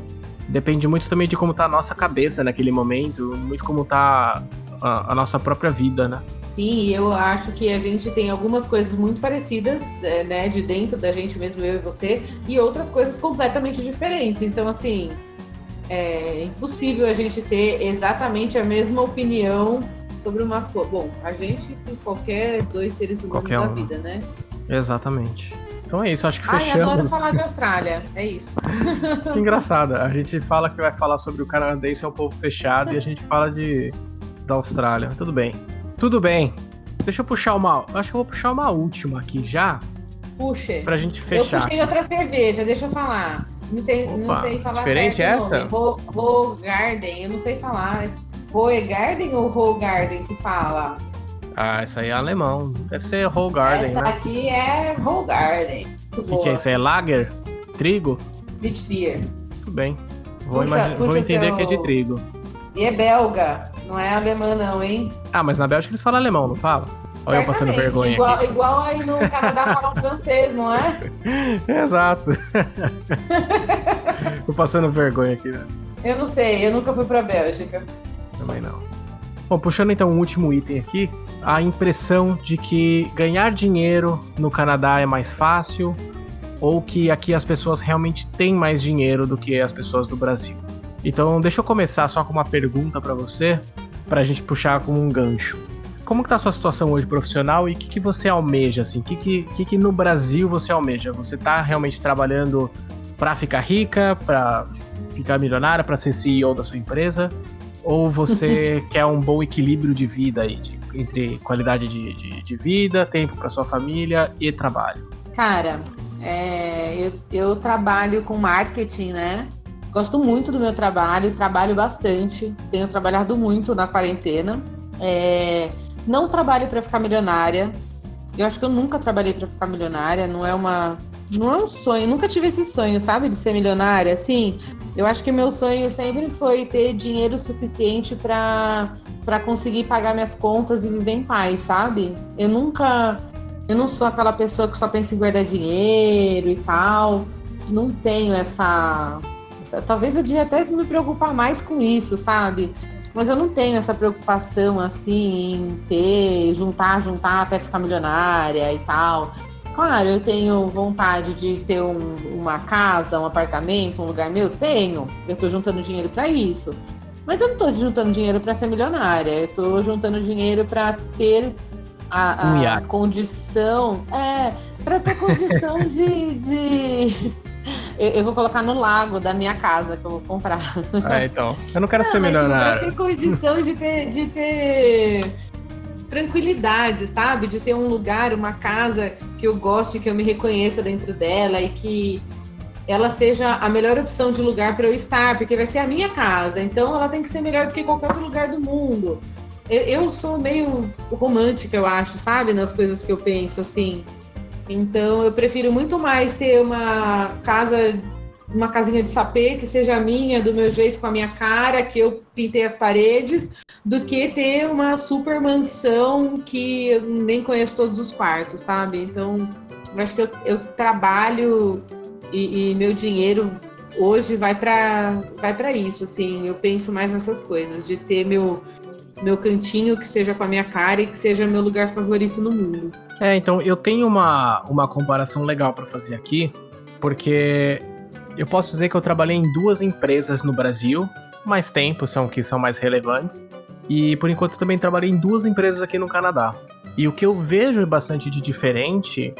Depende muito também de como tá a nossa cabeça naquele momento, muito como tá a, a nossa própria vida, né? e eu acho que a gente tem algumas coisas muito parecidas, é, né, de dentro da gente mesmo, eu e você, e outras coisas completamente diferentes. Então, assim, é impossível a gente ter exatamente a mesma opinião sobre uma coisa. Bom, a gente com qualquer dois seres humanos Qualquer da um. vida, né? Exatamente. Então é isso, acho que Ai, fechamos. adoro falar de Austrália. É isso. Que engraçado. A gente fala que vai falar sobre o canadense é um povo fechado e a gente fala de da Austrália. Tudo bem. Tudo bem. Deixa eu puxar uma. Acho que eu vou puxar uma última aqui já, Puxa. pra gente Eu fechar. puxei outra cerveja, deixa eu falar. Não sei, não Opa, sei falar diferente certo nome. Ro- Rogarden, eu não sei falar. Roegarden ou Rogarden que fala? Ah, isso aí é alemão. Deve ser Whole Garden, Essa né? aqui é Rogarden. Muito O que, é isso? É lager? Trigo? Wheat beer. Tudo bem. Vou, Puxa- imagi- vou puxa entender seu- que é de trigo. E é belga, não é alemã não, hein? Ah, mas na Bélgica eles falam alemão, não fala? Olha eu passando vergonha igual, aqui. Igual aí no Canadá falam francês, não é? Exato. Tô passando vergonha aqui, né? Eu não sei, eu nunca fui pra Bélgica. Também não. Bom, puxando então o último item aqui, a impressão de que ganhar dinheiro no Canadá é mais fácil ou que aqui as pessoas realmente têm mais dinheiro do que as pessoas do Brasil. Então, deixa eu começar só com uma pergunta pra você, pra gente puxar como um gancho. Como que tá a sua situação hoje profissional e o que, que você almeja, assim? O que, que, que, que no Brasil você almeja? Você tá realmente trabalhando pra ficar rica, pra ficar milionária, pra ser CEO da sua empresa? Ou você quer um bom equilíbrio de vida aí, de- entre qualidade de, de, de vida, tempo pra sua família e trabalho? Cara, é, eu, eu trabalho com marketing, né? Gosto muito do meu trabalho, trabalho bastante, tenho trabalhado muito na quarentena. É, não trabalho para ficar milionária. Eu acho que eu nunca trabalhei para ficar milionária, não é uma. Não é um sonho, nunca tive esse sonho, sabe, de ser milionária. Assim, eu acho que meu sonho sempre foi ter dinheiro suficiente para para conseguir pagar minhas contas e viver em paz, sabe? Eu nunca eu não sou aquela pessoa que só pensa em guardar dinheiro e tal. Não tenho essa. essa- talvez eu devia até me preocupar mais com isso, sabe? Mas eu não tenho essa preocupação assim em ter, juntar, juntar até ficar milionária e tal. Claro, eu tenho vontade de ter um- uma casa, um apartamento, um lugar meu? Tenho. Eu tô juntando dinheiro para isso. Mas eu não tô juntando dinheiro para ser milionária. Eu tô juntando dinheiro para ter a, a condição. É, para ter condição de. de... Eu, eu vou colocar no lago da minha casa que eu vou comprar. É, então. Eu não quero ser Não, mas pra milionário. ter condição de ter, de ter tranquilidade, sabe? De ter um lugar, uma casa que eu goste, que eu me reconheça dentro dela e que ela seja a melhor opção de lugar para eu estar, porque vai ser a minha casa. Então ela tem que ser melhor do que qualquer outro lugar do mundo. Eu, eu sou meio romântica, eu acho, sabe? Nas coisas que eu penso, assim. Então eu prefiro muito mais ter uma casa, uma casinha de sapê que seja minha, do meu jeito, com a minha cara, que eu pintei as paredes, do que ter uma super mansão que eu nem conheço todos os quartos, sabe? Então acho que eu, eu trabalho e, e meu dinheiro hoje vai para vai para isso, assim. Eu penso mais nessas coisas, de ter meu meu cantinho que seja com a minha cara e que seja meu lugar favorito no mundo. É, então eu tenho uma, uma comparação legal pra fazer aqui, porque eu posso dizer que eu trabalhei em duas empresas no Brasil, mais tempo são que são mais relevantes, e por enquanto também trabalhei em duas empresas aqui no Canadá. E o que eu vejo bastante de diferente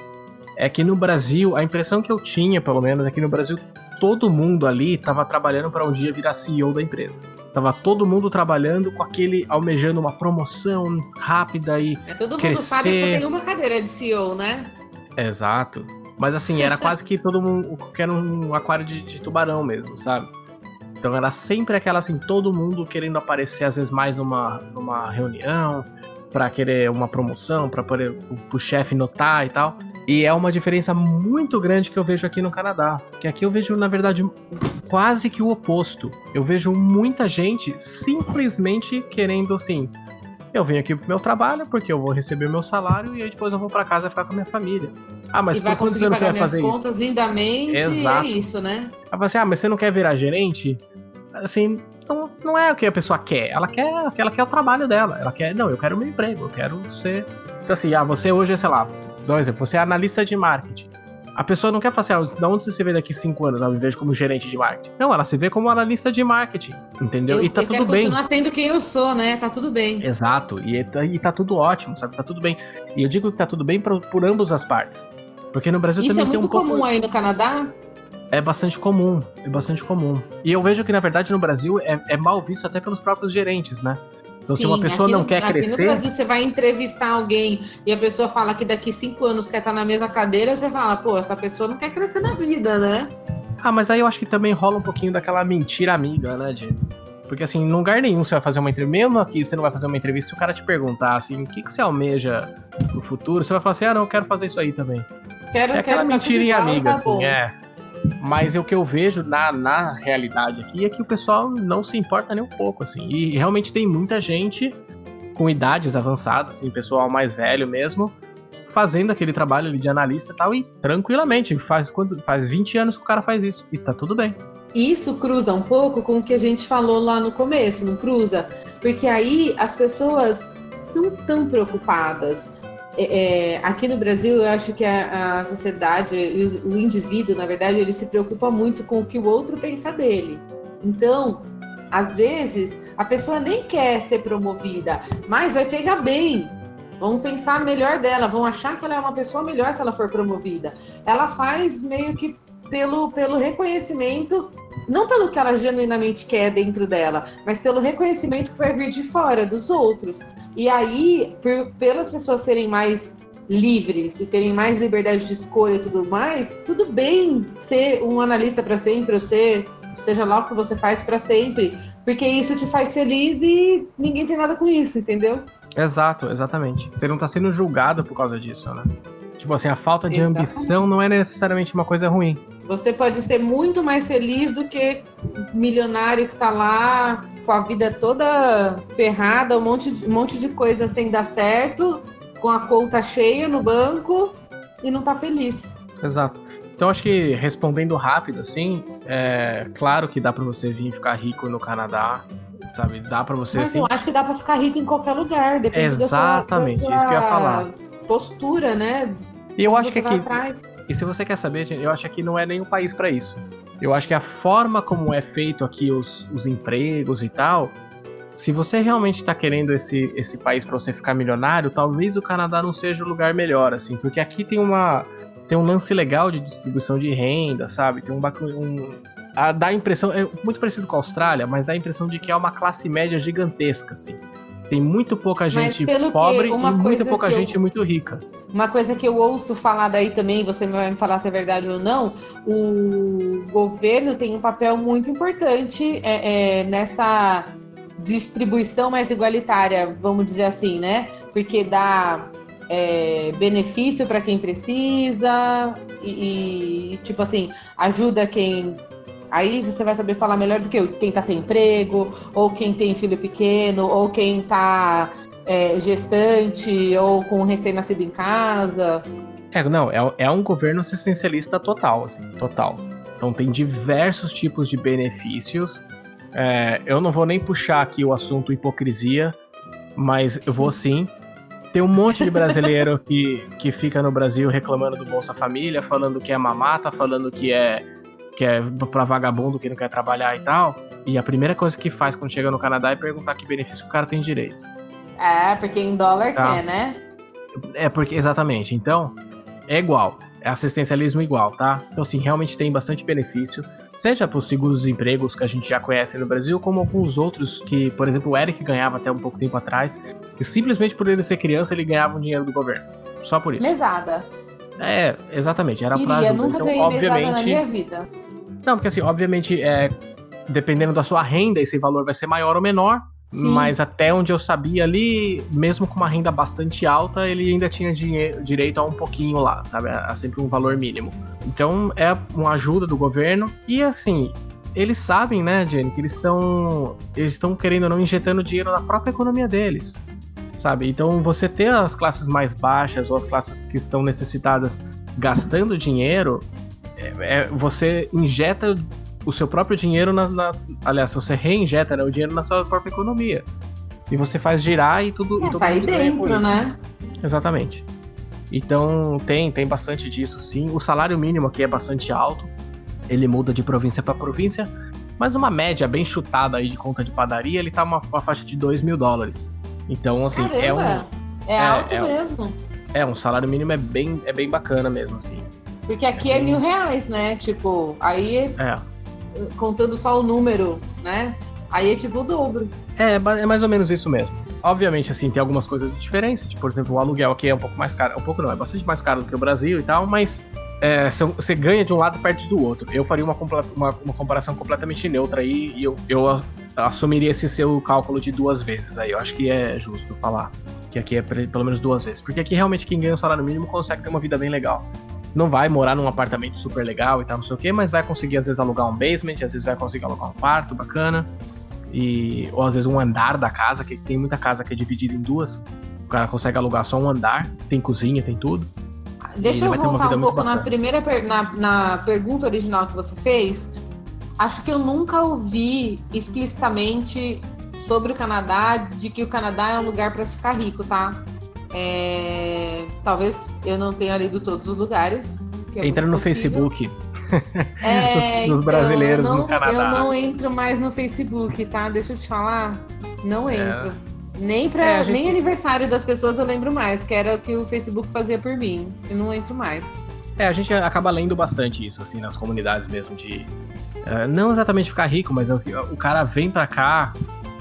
é que no Brasil, a impressão que eu tinha, pelo menos, é que no Brasil todo mundo ali estava trabalhando para um dia virar CEO da empresa. Tava todo mundo trabalhando com aquele almejando uma promoção rápida e É, todo mundo Crescer. sabe que só tem uma cadeira de CEO, né? Exato. Mas assim, era quase que todo mundo era um aquário de, de tubarão mesmo, sabe? Então era sempre aquela assim, todo mundo querendo aparecer às vezes mais numa, numa reunião, pra querer uma promoção, o, o chefe notar e tal. E é uma diferença muito grande que eu vejo aqui no Canadá. Que aqui eu vejo, na verdade, quase que o oposto. Eu vejo muita gente simplesmente querendo assim. Eu venho aqui pro meu trabalho porque eu vou receber meu salário e aí depois eu vou pra casa ficar com a minha família. Ah, mas e vai por quantos conseguir anos você pagar vai minhas fazer isso? contas lindamente, Exato. é isso, né? Aí assim, ah, mas você não quer virar gerente? Assim, não, não é o que a pessoa quer. Ela quer, ela quer o trabalho dela. Ela quer, não, eu quero o meu emprego, eu quero ser. Então, assim, ah, você hoje é, sei lá, por exemplo, você é analista de marketing. A pessoa não quer falar assim, ah, de onde você se vê daqui cinco anos? Não, me vejo como gerente de marketing. Não, ela se vê como analista de marketing, entendeu? Eu, e tá eu tudo quero bem. continuar sendo quem eu sou, né? Tá tudo bem. Exato, e, tá- e tá tudo ótimo, sabe? Tá tudo bem. E eu digo que tá tudo bem por, por ambas as partes. Porque no Brasil Isso também é muito tem um comum pouco... aí no Canadá? É bastante comum, é bastante comum. E eu vejo que, na verdade, no Brasil é, é mal visto até pelos próprios gerentes, né? Então, se uma pessoa aqui não no, quer aqui crescer- no Brasil, você vai entrevistar alguém e a pessoa fala que daqui cinco anos quer estar na mesma cadeira, você fala, pô, essa pessoa não quer crescer na vida, né? Ah, mas aí eu acho que também rola um pouquinho daquela mentira amiga, né, de... Porque assim, em lugar nenhum você vai fazer uma entrevista, mesmo aqui você não vai fazer uma entrevista, se o cara te perguntar assim, o que, que você almeja no futuro, você vai falar assim, ah, não, eu quero fazer isso aí também. Quero, É aquela quero tá mentirinha igual, amiga, tá assim, bom. é. Mas o que eu vejo na, na realidade aqui é que o pessoal não se importa nem um pouco, assim. E realmente tem muita gente com idades avançadas, assim, pessoal mais velho mesmo, fazendo aquele trabalho ali de analista e tal, e tranquilamente, faz, quando, faz 20 anos que o cara faz isso, e tá tudo bem. Isso cruza um pouco com o que a gente falou lá no começo, não cruza? Porque aí as pessoas estão tão preocupadas. É, é, aqui no Brasil, eu acho que a, a sociedade, o, o indivíduo, na verdade, ele se preocupa muito com o que o outro pensa dele. Então, às vezes, a pessoa nem quer ser promovida, mas vai pegar bem. Vão pensar melhor dela, vão achar que ela é uma pessoa melhor se ela for promovida. Ela faz meio que pelo, pelo reconhecimento, não pelo que ela genuinamente quer dentro dela, mas pelo reconhecimento que vai vir de fora, dos outros. E aí, por, pelas pessoas serem mais livres e terem mais liberdade de escolha e tudo mais, tudo bem ser um analista para sempre, ou ser, seja lá o que você faz para sempre, porque isso te faz feliz e ninguém tem nada com isso, entendeu? Exato, exatamente. Você não tá sendo julgado por causa disso, né? Tipo assim, a falta de Exatamente. ambição não é necessariamente uma coisa ruim. Você pode ser muito mais feliz do que milionário que tá lá com a vida toda ferrada, um monte, de- um monte de coisa sem dar certo, com a conta cheia no banco e não tá feliz. Exato. Então acho que respondendo rápido, assim, é claro que dá pra você vir ficar rico no Canadá, sabe? Dá pra você Mas assim. eu acho que dá pra ficar rico em qualquer lugar, depende da sua, Exatamente, da sua isso que eu ia falar. postura, né? E eu acho que aqui, atrás. e se você quer saber, eu acho que aqui não é o país pra isso. Eu acho que a forma como é feito aqui os, os empregos e tal, se você realmente tá querendo esse, esse país pra você ficar milionário, talvez o Canadá não seja o lugar melhor, assim, porque aqui tem uma tem um lance legal de distribuição de renda, sabe? Tem um, um a, dá a impressão é muito parecido com a Austrália, mas dá a impressão de que é uma classe média gigantesca, assim. Tem muito pouca gente que pobre uma e muito pouca que eu- gente muito rica. Uma coisa que eu ouço falar daí também, você vai me falar se é verdade ou não, o governo tem um papel muito importante é, é, nessa distribuição mais igualitária, vamos dizer assim, né? Porque dá é, benefício para quem precisa e, e, tipo assim, ajuda quem. Aí você vai saber falar melhor do que eu, quem tá sem emprego, ou quem tem filho pequeno, ou quem tá é, gestante ou com recém-nascido em casa. É, não, é, é um governo assistencialista total, assim, total. Então tem diversos tipos de benefícios. É, eu não vou nem puxar aqui o assunto hipocrisia, mas eu vou sim. Tem um monte de brasileiro que, que fica no Brasil reclamando do Bolsa Família, falando que é mamata, falando que é que é pra vagabundo que não quer trabalhar e tal. E a primeira coisa que faz quando chega no Canadá é perguntar que benefício o cara tem direito. É, porque em dólar Tá. quer, né? É porque, exatamente. Então, é igual. É assistencialismo igual, tá? Então, assim, realmente tem bastante benefício. Seja para os seguros-empregos que a gente já conhece no Brasil, como alguns outros que, por exemplo, o Eric ganhava até um pouco tempo atrás. E simplesmente por ele ser criança, ele ganhava um dinheiro do governo. Só por isso. Mesada. É, exatamente. Era pra Queria, ajuda. nunca Então, mesada na obviamente. minha vida. Não, porque assim, obviamente, é, dependendo da sua renda, esse valor vai ser maior ou menor. Sim. Mas até onde eu sabia ali, mesmo com uma renda bastante alta, ele ainda tinha dinhe- direito a um pouquinho lá, sabe? A, a sempre um valor mínimo. Então é uma ajuda do governo. E assim, eles sabem, né, Jenny, que eles estão. Eles estão querendo ou não injetando dinheiro na própria economia deles. Sabe? Então você ter as classes mais baixas ou as classes que estão necessitadas gastando dinheiro, é- é- você injeta o seu próprio dinheiro, na, na, aliás, você reinjeta né, o dinheiro na sua própria economia. E você faz girar e tudo. É, e tá aí dentro, né? Exatamente. Então tem, tem bastante disso, sim. O salário mínimo aqui é bastante alto. Ele muda de província para província. Mas uma média bem chutada aí de conta de padaria, ele tá uma, uma faixa de 2 mil dólares. Então, assim, é um, Caramba! É, é, alto é um- mesmo. é um salário mínimo é bem, é bem bacana mesmo, assim. Porque aqui é mil reais, né? Tipo, aí É. contando só o número, né? Aí é tipo o dobro. É, é mais ou menos isso mesmo. Obviamente, assim, tem algumas coisas de diferença. Tipo, por exemplo, o aluguel aqui é um pouco mais caro. Um pouco não, é bastante mais caro do que o Brasil e tal, mas é, você ganha de um lado e perde do outro. Eu faria uma, uma, uma comparação completamente neutra aí e eu, eu assumiria esse seu cálculo de duas vezes aí. Eu acho que é justo falar que aqui é pelo menos duas vezes. Porque aqui realmente quem ganha o salário mínimo consegue ter uma vida bem legal. Não vai morar num apartamento super legal e tal, não sei o quê, mas vai conseguir às vezes alugar um basement, às vezes vai conseguir alugar um quarto bacana e ou às vezes um andar da casa, que tem muita casa que é dividida em duas. O cara consegue alugar só um andar, tem cozinha, tem tudo. Deixa eu voltar um pouco na primeira per- na, na pergunta original que você fez. Acho que eu nunca ouvi explicitamente sobre o Canadá de que o Canadá é um lugar para se ficar rico, tá? É, Talvez eu não tenha lido todos os lugares. é Entra no possível. Facebook. É, dos brasileiros eu não, no Canadá. Eu não entro mais no Facebook, tá? Deixa eu te falar. Não É. entro. Nem, pra, É, gente- nem aniversário das pessoas eu lembro mais, que era o que o Facebook fazia por mim. Eu não entro mais. É, a gente acaba lendo bastante isso, assim, nas comunidades mesmo, de. eh, não exatamente ficar rico, mas o cara vem pra cá,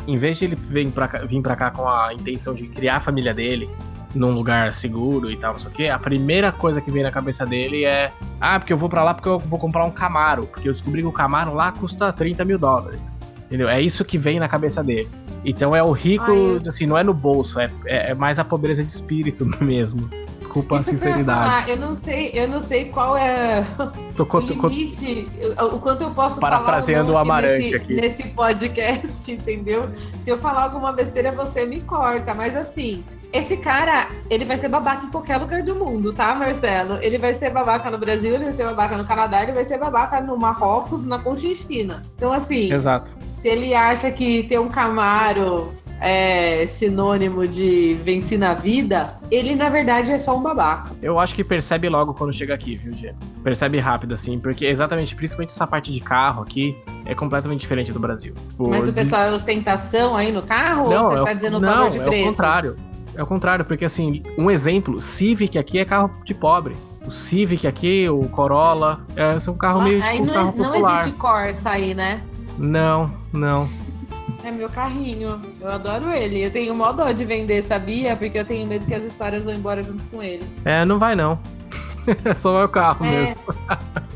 em vez de ele vem pra cá, vir pra cá com a intenção de criar a família dele num lugar seguro e tal, não sei o quê, a primeira coisa que vem na cabeça dele é: ah, porque eu vou pra lá porque eu vou comprar um Camaro, porque eu descobri que o Camaro lá custa 30 mil dólares. Entendeu? É isso que vem na cabeça dele. Então é o rico, Ai, eu- assim, não é no bolso, é, é é mais a pobreza de espírito mesmo. Desculpa a Isso eu ia sinceridade. falar, eu não sei, eu não sei qual é Tô, o co- limite, o quanto eu posso Parafraseando falar o Amarante nesse, aqui. nesse podcast, entendeu? Se eu falar alguma besteira, você me corta, mas assim, esse cara, ele vai ser babaca em qualquer lugar do mundo, tá, Marcelo? Ele vai ser babaca no Brasil, ele vai ser babaca no Canadá, ele vai ser babaca no Marrocos, na Conchinchina. Então, assim, Exato. Se ele acha que ter um Camaro é sinônimo de vencer na vida, ele na verdade é só um babaca. Eu acho que percebe logo quando chega aqui, viu, Gê? Percebe rápido, assim, porque exatamente, principalmente essa parte de carro aqui, é completamente diferente do Brasil. Tipo, Mas o pessoal é ostentação aí no carro? Não, ou você é o- tá dizendo o não, valor de é preço? o contrário. É o contrário, porque assim, um exemplo, Civic aqui é carro de pobre. O Civic aqui, o Corolla, é, são carro meio aí tipo, não, carro não existe Corsa aí, né? Não, não. É meu carrinho. Eu adoro ele. Eu tenho mó dó de vender, sabia? Porque eu tenho medo que as histórias vão embora junto com ele. É, não vai não. Só vai o carro É, mesmo.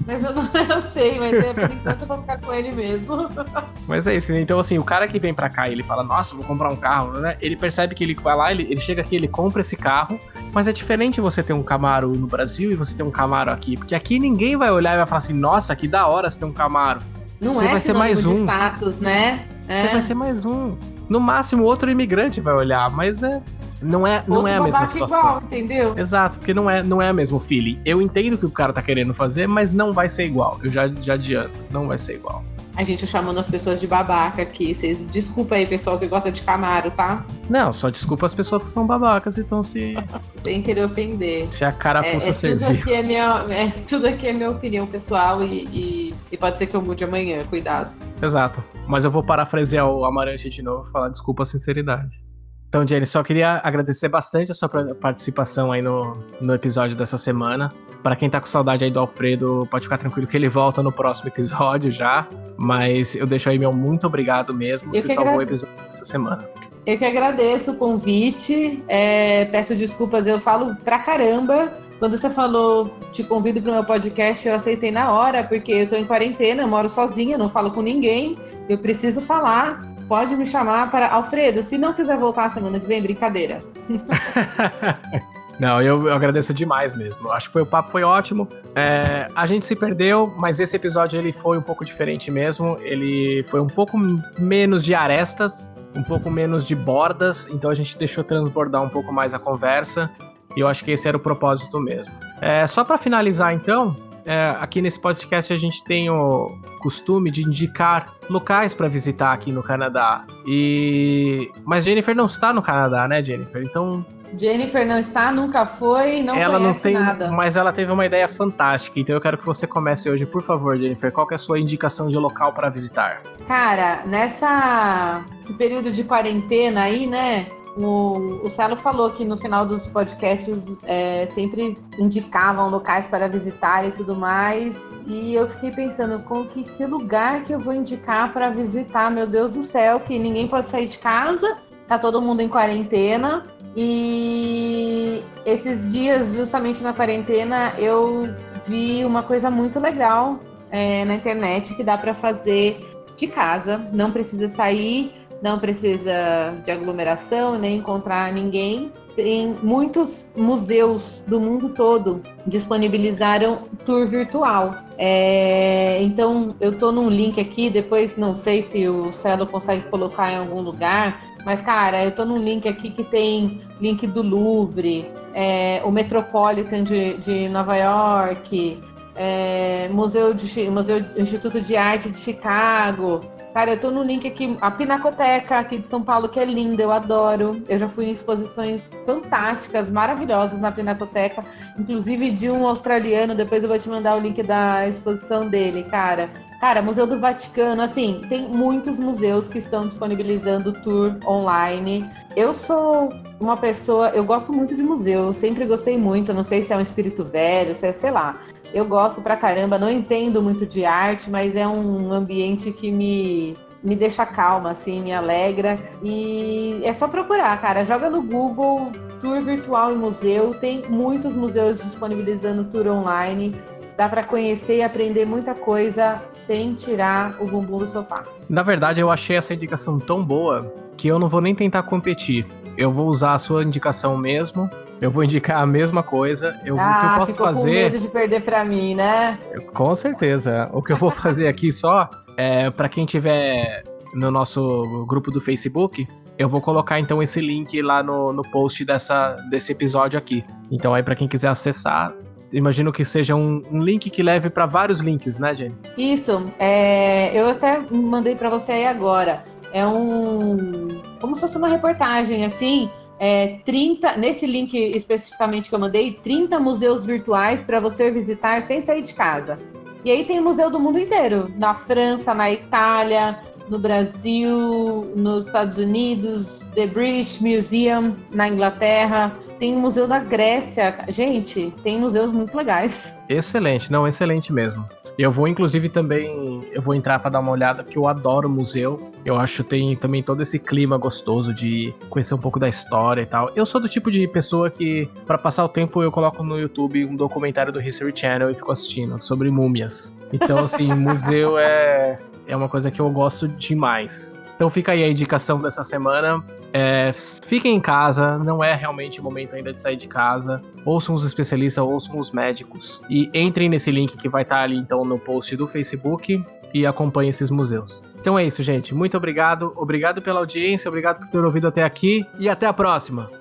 mas eu não eu sei, mas é, por enquanto eu vou ficar com ele mesmo. Mas é isso, né? Então, assim, o cara que vem pra cá e ele fala, nossa, vou comprar um carro, né? Ele percebe que ele vai lá, ele, ele chega aqui, ele compra esse carro, mas é diferente você ter um Camaro no Brasil e você ter um Camaro aqui. Porque aqui ninguém vai olhar e vai falar assim, nossa, que da hora você ter um Camaro. Não Você é vai ser mais um. status, né? É. Você vai ser mais um. No máximo, outro imigrante vai olhar, mas é. Não é, não Outro é a mesma situação. igual, entendeu? Exato, porque não é, não é mesmo feeling. Eu entendo o que o cara tá querendo fazer, mas não vai ser igual. Eu já, já adianto, não vai ser igual. A gente chamando as pessoas de babaca aqui. Vocês desculpa aí, pessoal que gosta de Camaro, tá? Não, só desculpa as pessoas que são babacas e estão se, Sem querer ofender. se a cara É, fosse é tudo, servir. aqui é, minha, é, tudo aqui é minha opinião pessoal e, e, e pode ser que eu mude amanhã, cuidado. Exato. Mas eu vou parafrasear o Amarante de novo e falar desculpa a sinceridade. Então, Jenny, só queria agradecer bastante a sua participação aí no, no episódio dessa semana. Pra quem tá com saudade aí do Alfredo, pode ficar tranquilo que ele volta no próximo episódio já. Mas eu deixo aí meu muito obrigado mesmo. Eu Você salvou o agradeço. episódio dessa semana. Eu que agradeço o convite, é, peço desculpas, eu falo pra caramba. Quando você falou, te convido pro meu podcast, eu aceitei na hora, porque eu tô em quarentena, eu moro sozinha, não falo com ninguém, eu preciso falar. Pode me chamar para. Alfredo, se não quiser voltar semana que vem, brincadeira. Não, eu, eu agradeço demais mesmo. Acho que foi, o papo foi ótimo. É, a gente se perdeu, mas esse episódio ele foi um pouco diferente mesmo. Ele foi um pouco menos de arestas, um pouco menos de bordas. Então a gente deixou transbordar um pouco mais a conversa. E eu acho que esse era o propósito mesmo. É, só para finalizar, então, é, aqui nesse podcast a gente tem o costume de indicar locais para visitar aqui no Canadá. E mas Jennifer não está no Canadá, né, Jennifer? Então Jennifer não está, nunca foi, não ela não tem, nada. Mas ela teve uma ideia fantástica, então eu quero que você comece hoje, por favor, Jennifer. Qual é a sua indicação de local para visitar? Cara, nessa esse período de quarentena aí, né? O, o Celo falou que no final dos podcasts é, sempre indicavam locais para visitar e tudo mais. E eu fiquei pensando, com que, que lugar que eu vou indicar para visitar? Meu Deus do céu, que ninguém pode sair de casa, tá todo mundo em quarentena. E esses dias, justamente na quarentena, eu vi uma coisa muito legal é, na internet que dá para fazer de casa, não precisa sair, não precisa de aglomeração, nem encontrar ninguém. Tem muitos museus do mundo todo disponibilizaram tour virtual. É, então eu tô num link aqui, depois não sei se o Celo consegue colocar em algum lugar, mas, cara, eu tô num link aqui que tem link do Louvre, é, o Metropolitan de, de Nova York, é, Museu, de, Museu Instituto de Arte de Chicago, Cara, eu tô no link aqui, a Pinacoteca aqui de São Paulo, que é linda, eu adoro. Eu já fui em exposições fantásticas, maravilhosas na Pinacoteca, inclusive de um australiano, depois eu vou te mandar o link da exposição dele, cara. Cara, Museu do Vaticano, assim, tem muitos museus que estão disponibilizando tour online. Eu sou uma pessoa, eu gosto muito de museu, eu sempre gostei muito, não sei se é um espírito velho, se é, sei lá. Eu gosto pra caramba, não entendo muito de arte, mas é um ambiente que me, me deixa calma, assim, me alegra. E é só procurar, cara. Joga no Google Tour Virtual e Museu. Tem muitos museus disponibilizando tour online. Dá para conhecer e aprender muita coisa sem tirar o bumbum do sofá. Na verdade, eu achei essa indicação tão boa que eu não vou nem tentar competir. Eu vou usar a sua indicação mesmo eu vou indicar a mesma coisa. Eu, ah, o que eu ah, posso ficou fazer. Com medo de perder para mim, né? Com certeza. O que eu vou fazer aqui só é para quem tiver no nosso grupo do Facebook, eu vou colocar então esse link lá no, no post dessa, desse episódio aqui. Então aí para quem quiser acessar, imagino que seja um, um link que leve para vários links, né, Jenny? Isso. É, eu até mandei para você aí agora. É um como se fosse uma reportagem assim é, 30, nesse link especificamente que eu mandei, 30 museus virtuais para você visitar sem sair de casa. E aí tem museu do mundo inteiro, na França, na Itália, no Brasil, nos Estados Unidos, The British Museum na Inglaterra, tem museu da Grécia. Gente, tem museus muito legais. Excelente, não, excelente mesmo. Eu vou, inclusive, também. Eu vou entrar para dar uma olhada, porque eu adoro museu. Eu acho que tem também todo esse clima gostoso de conhecer um pouco da história e tal. Eu sou do tipo de pessoa que, para passar o tempo, eu coloco no YouTube um documentário do History Channel e fico assistindo sobre múmias. Então, assim, museu é, é uma coisa que eu gosto demais. Então fica aí a indicação dessa semana. É, fiquem em casa, não é realmente o momento ainda de sair de casa. Ouçam os especialistas, ouçam os médicos. E entrem nesse link que vai estar ali então no post do Facebook e acompanhem esses museus. Então é isso, gente. Muito obrigado. Obrigado pela audiência, obrigado por ter ouvido até aqui e até a próxima.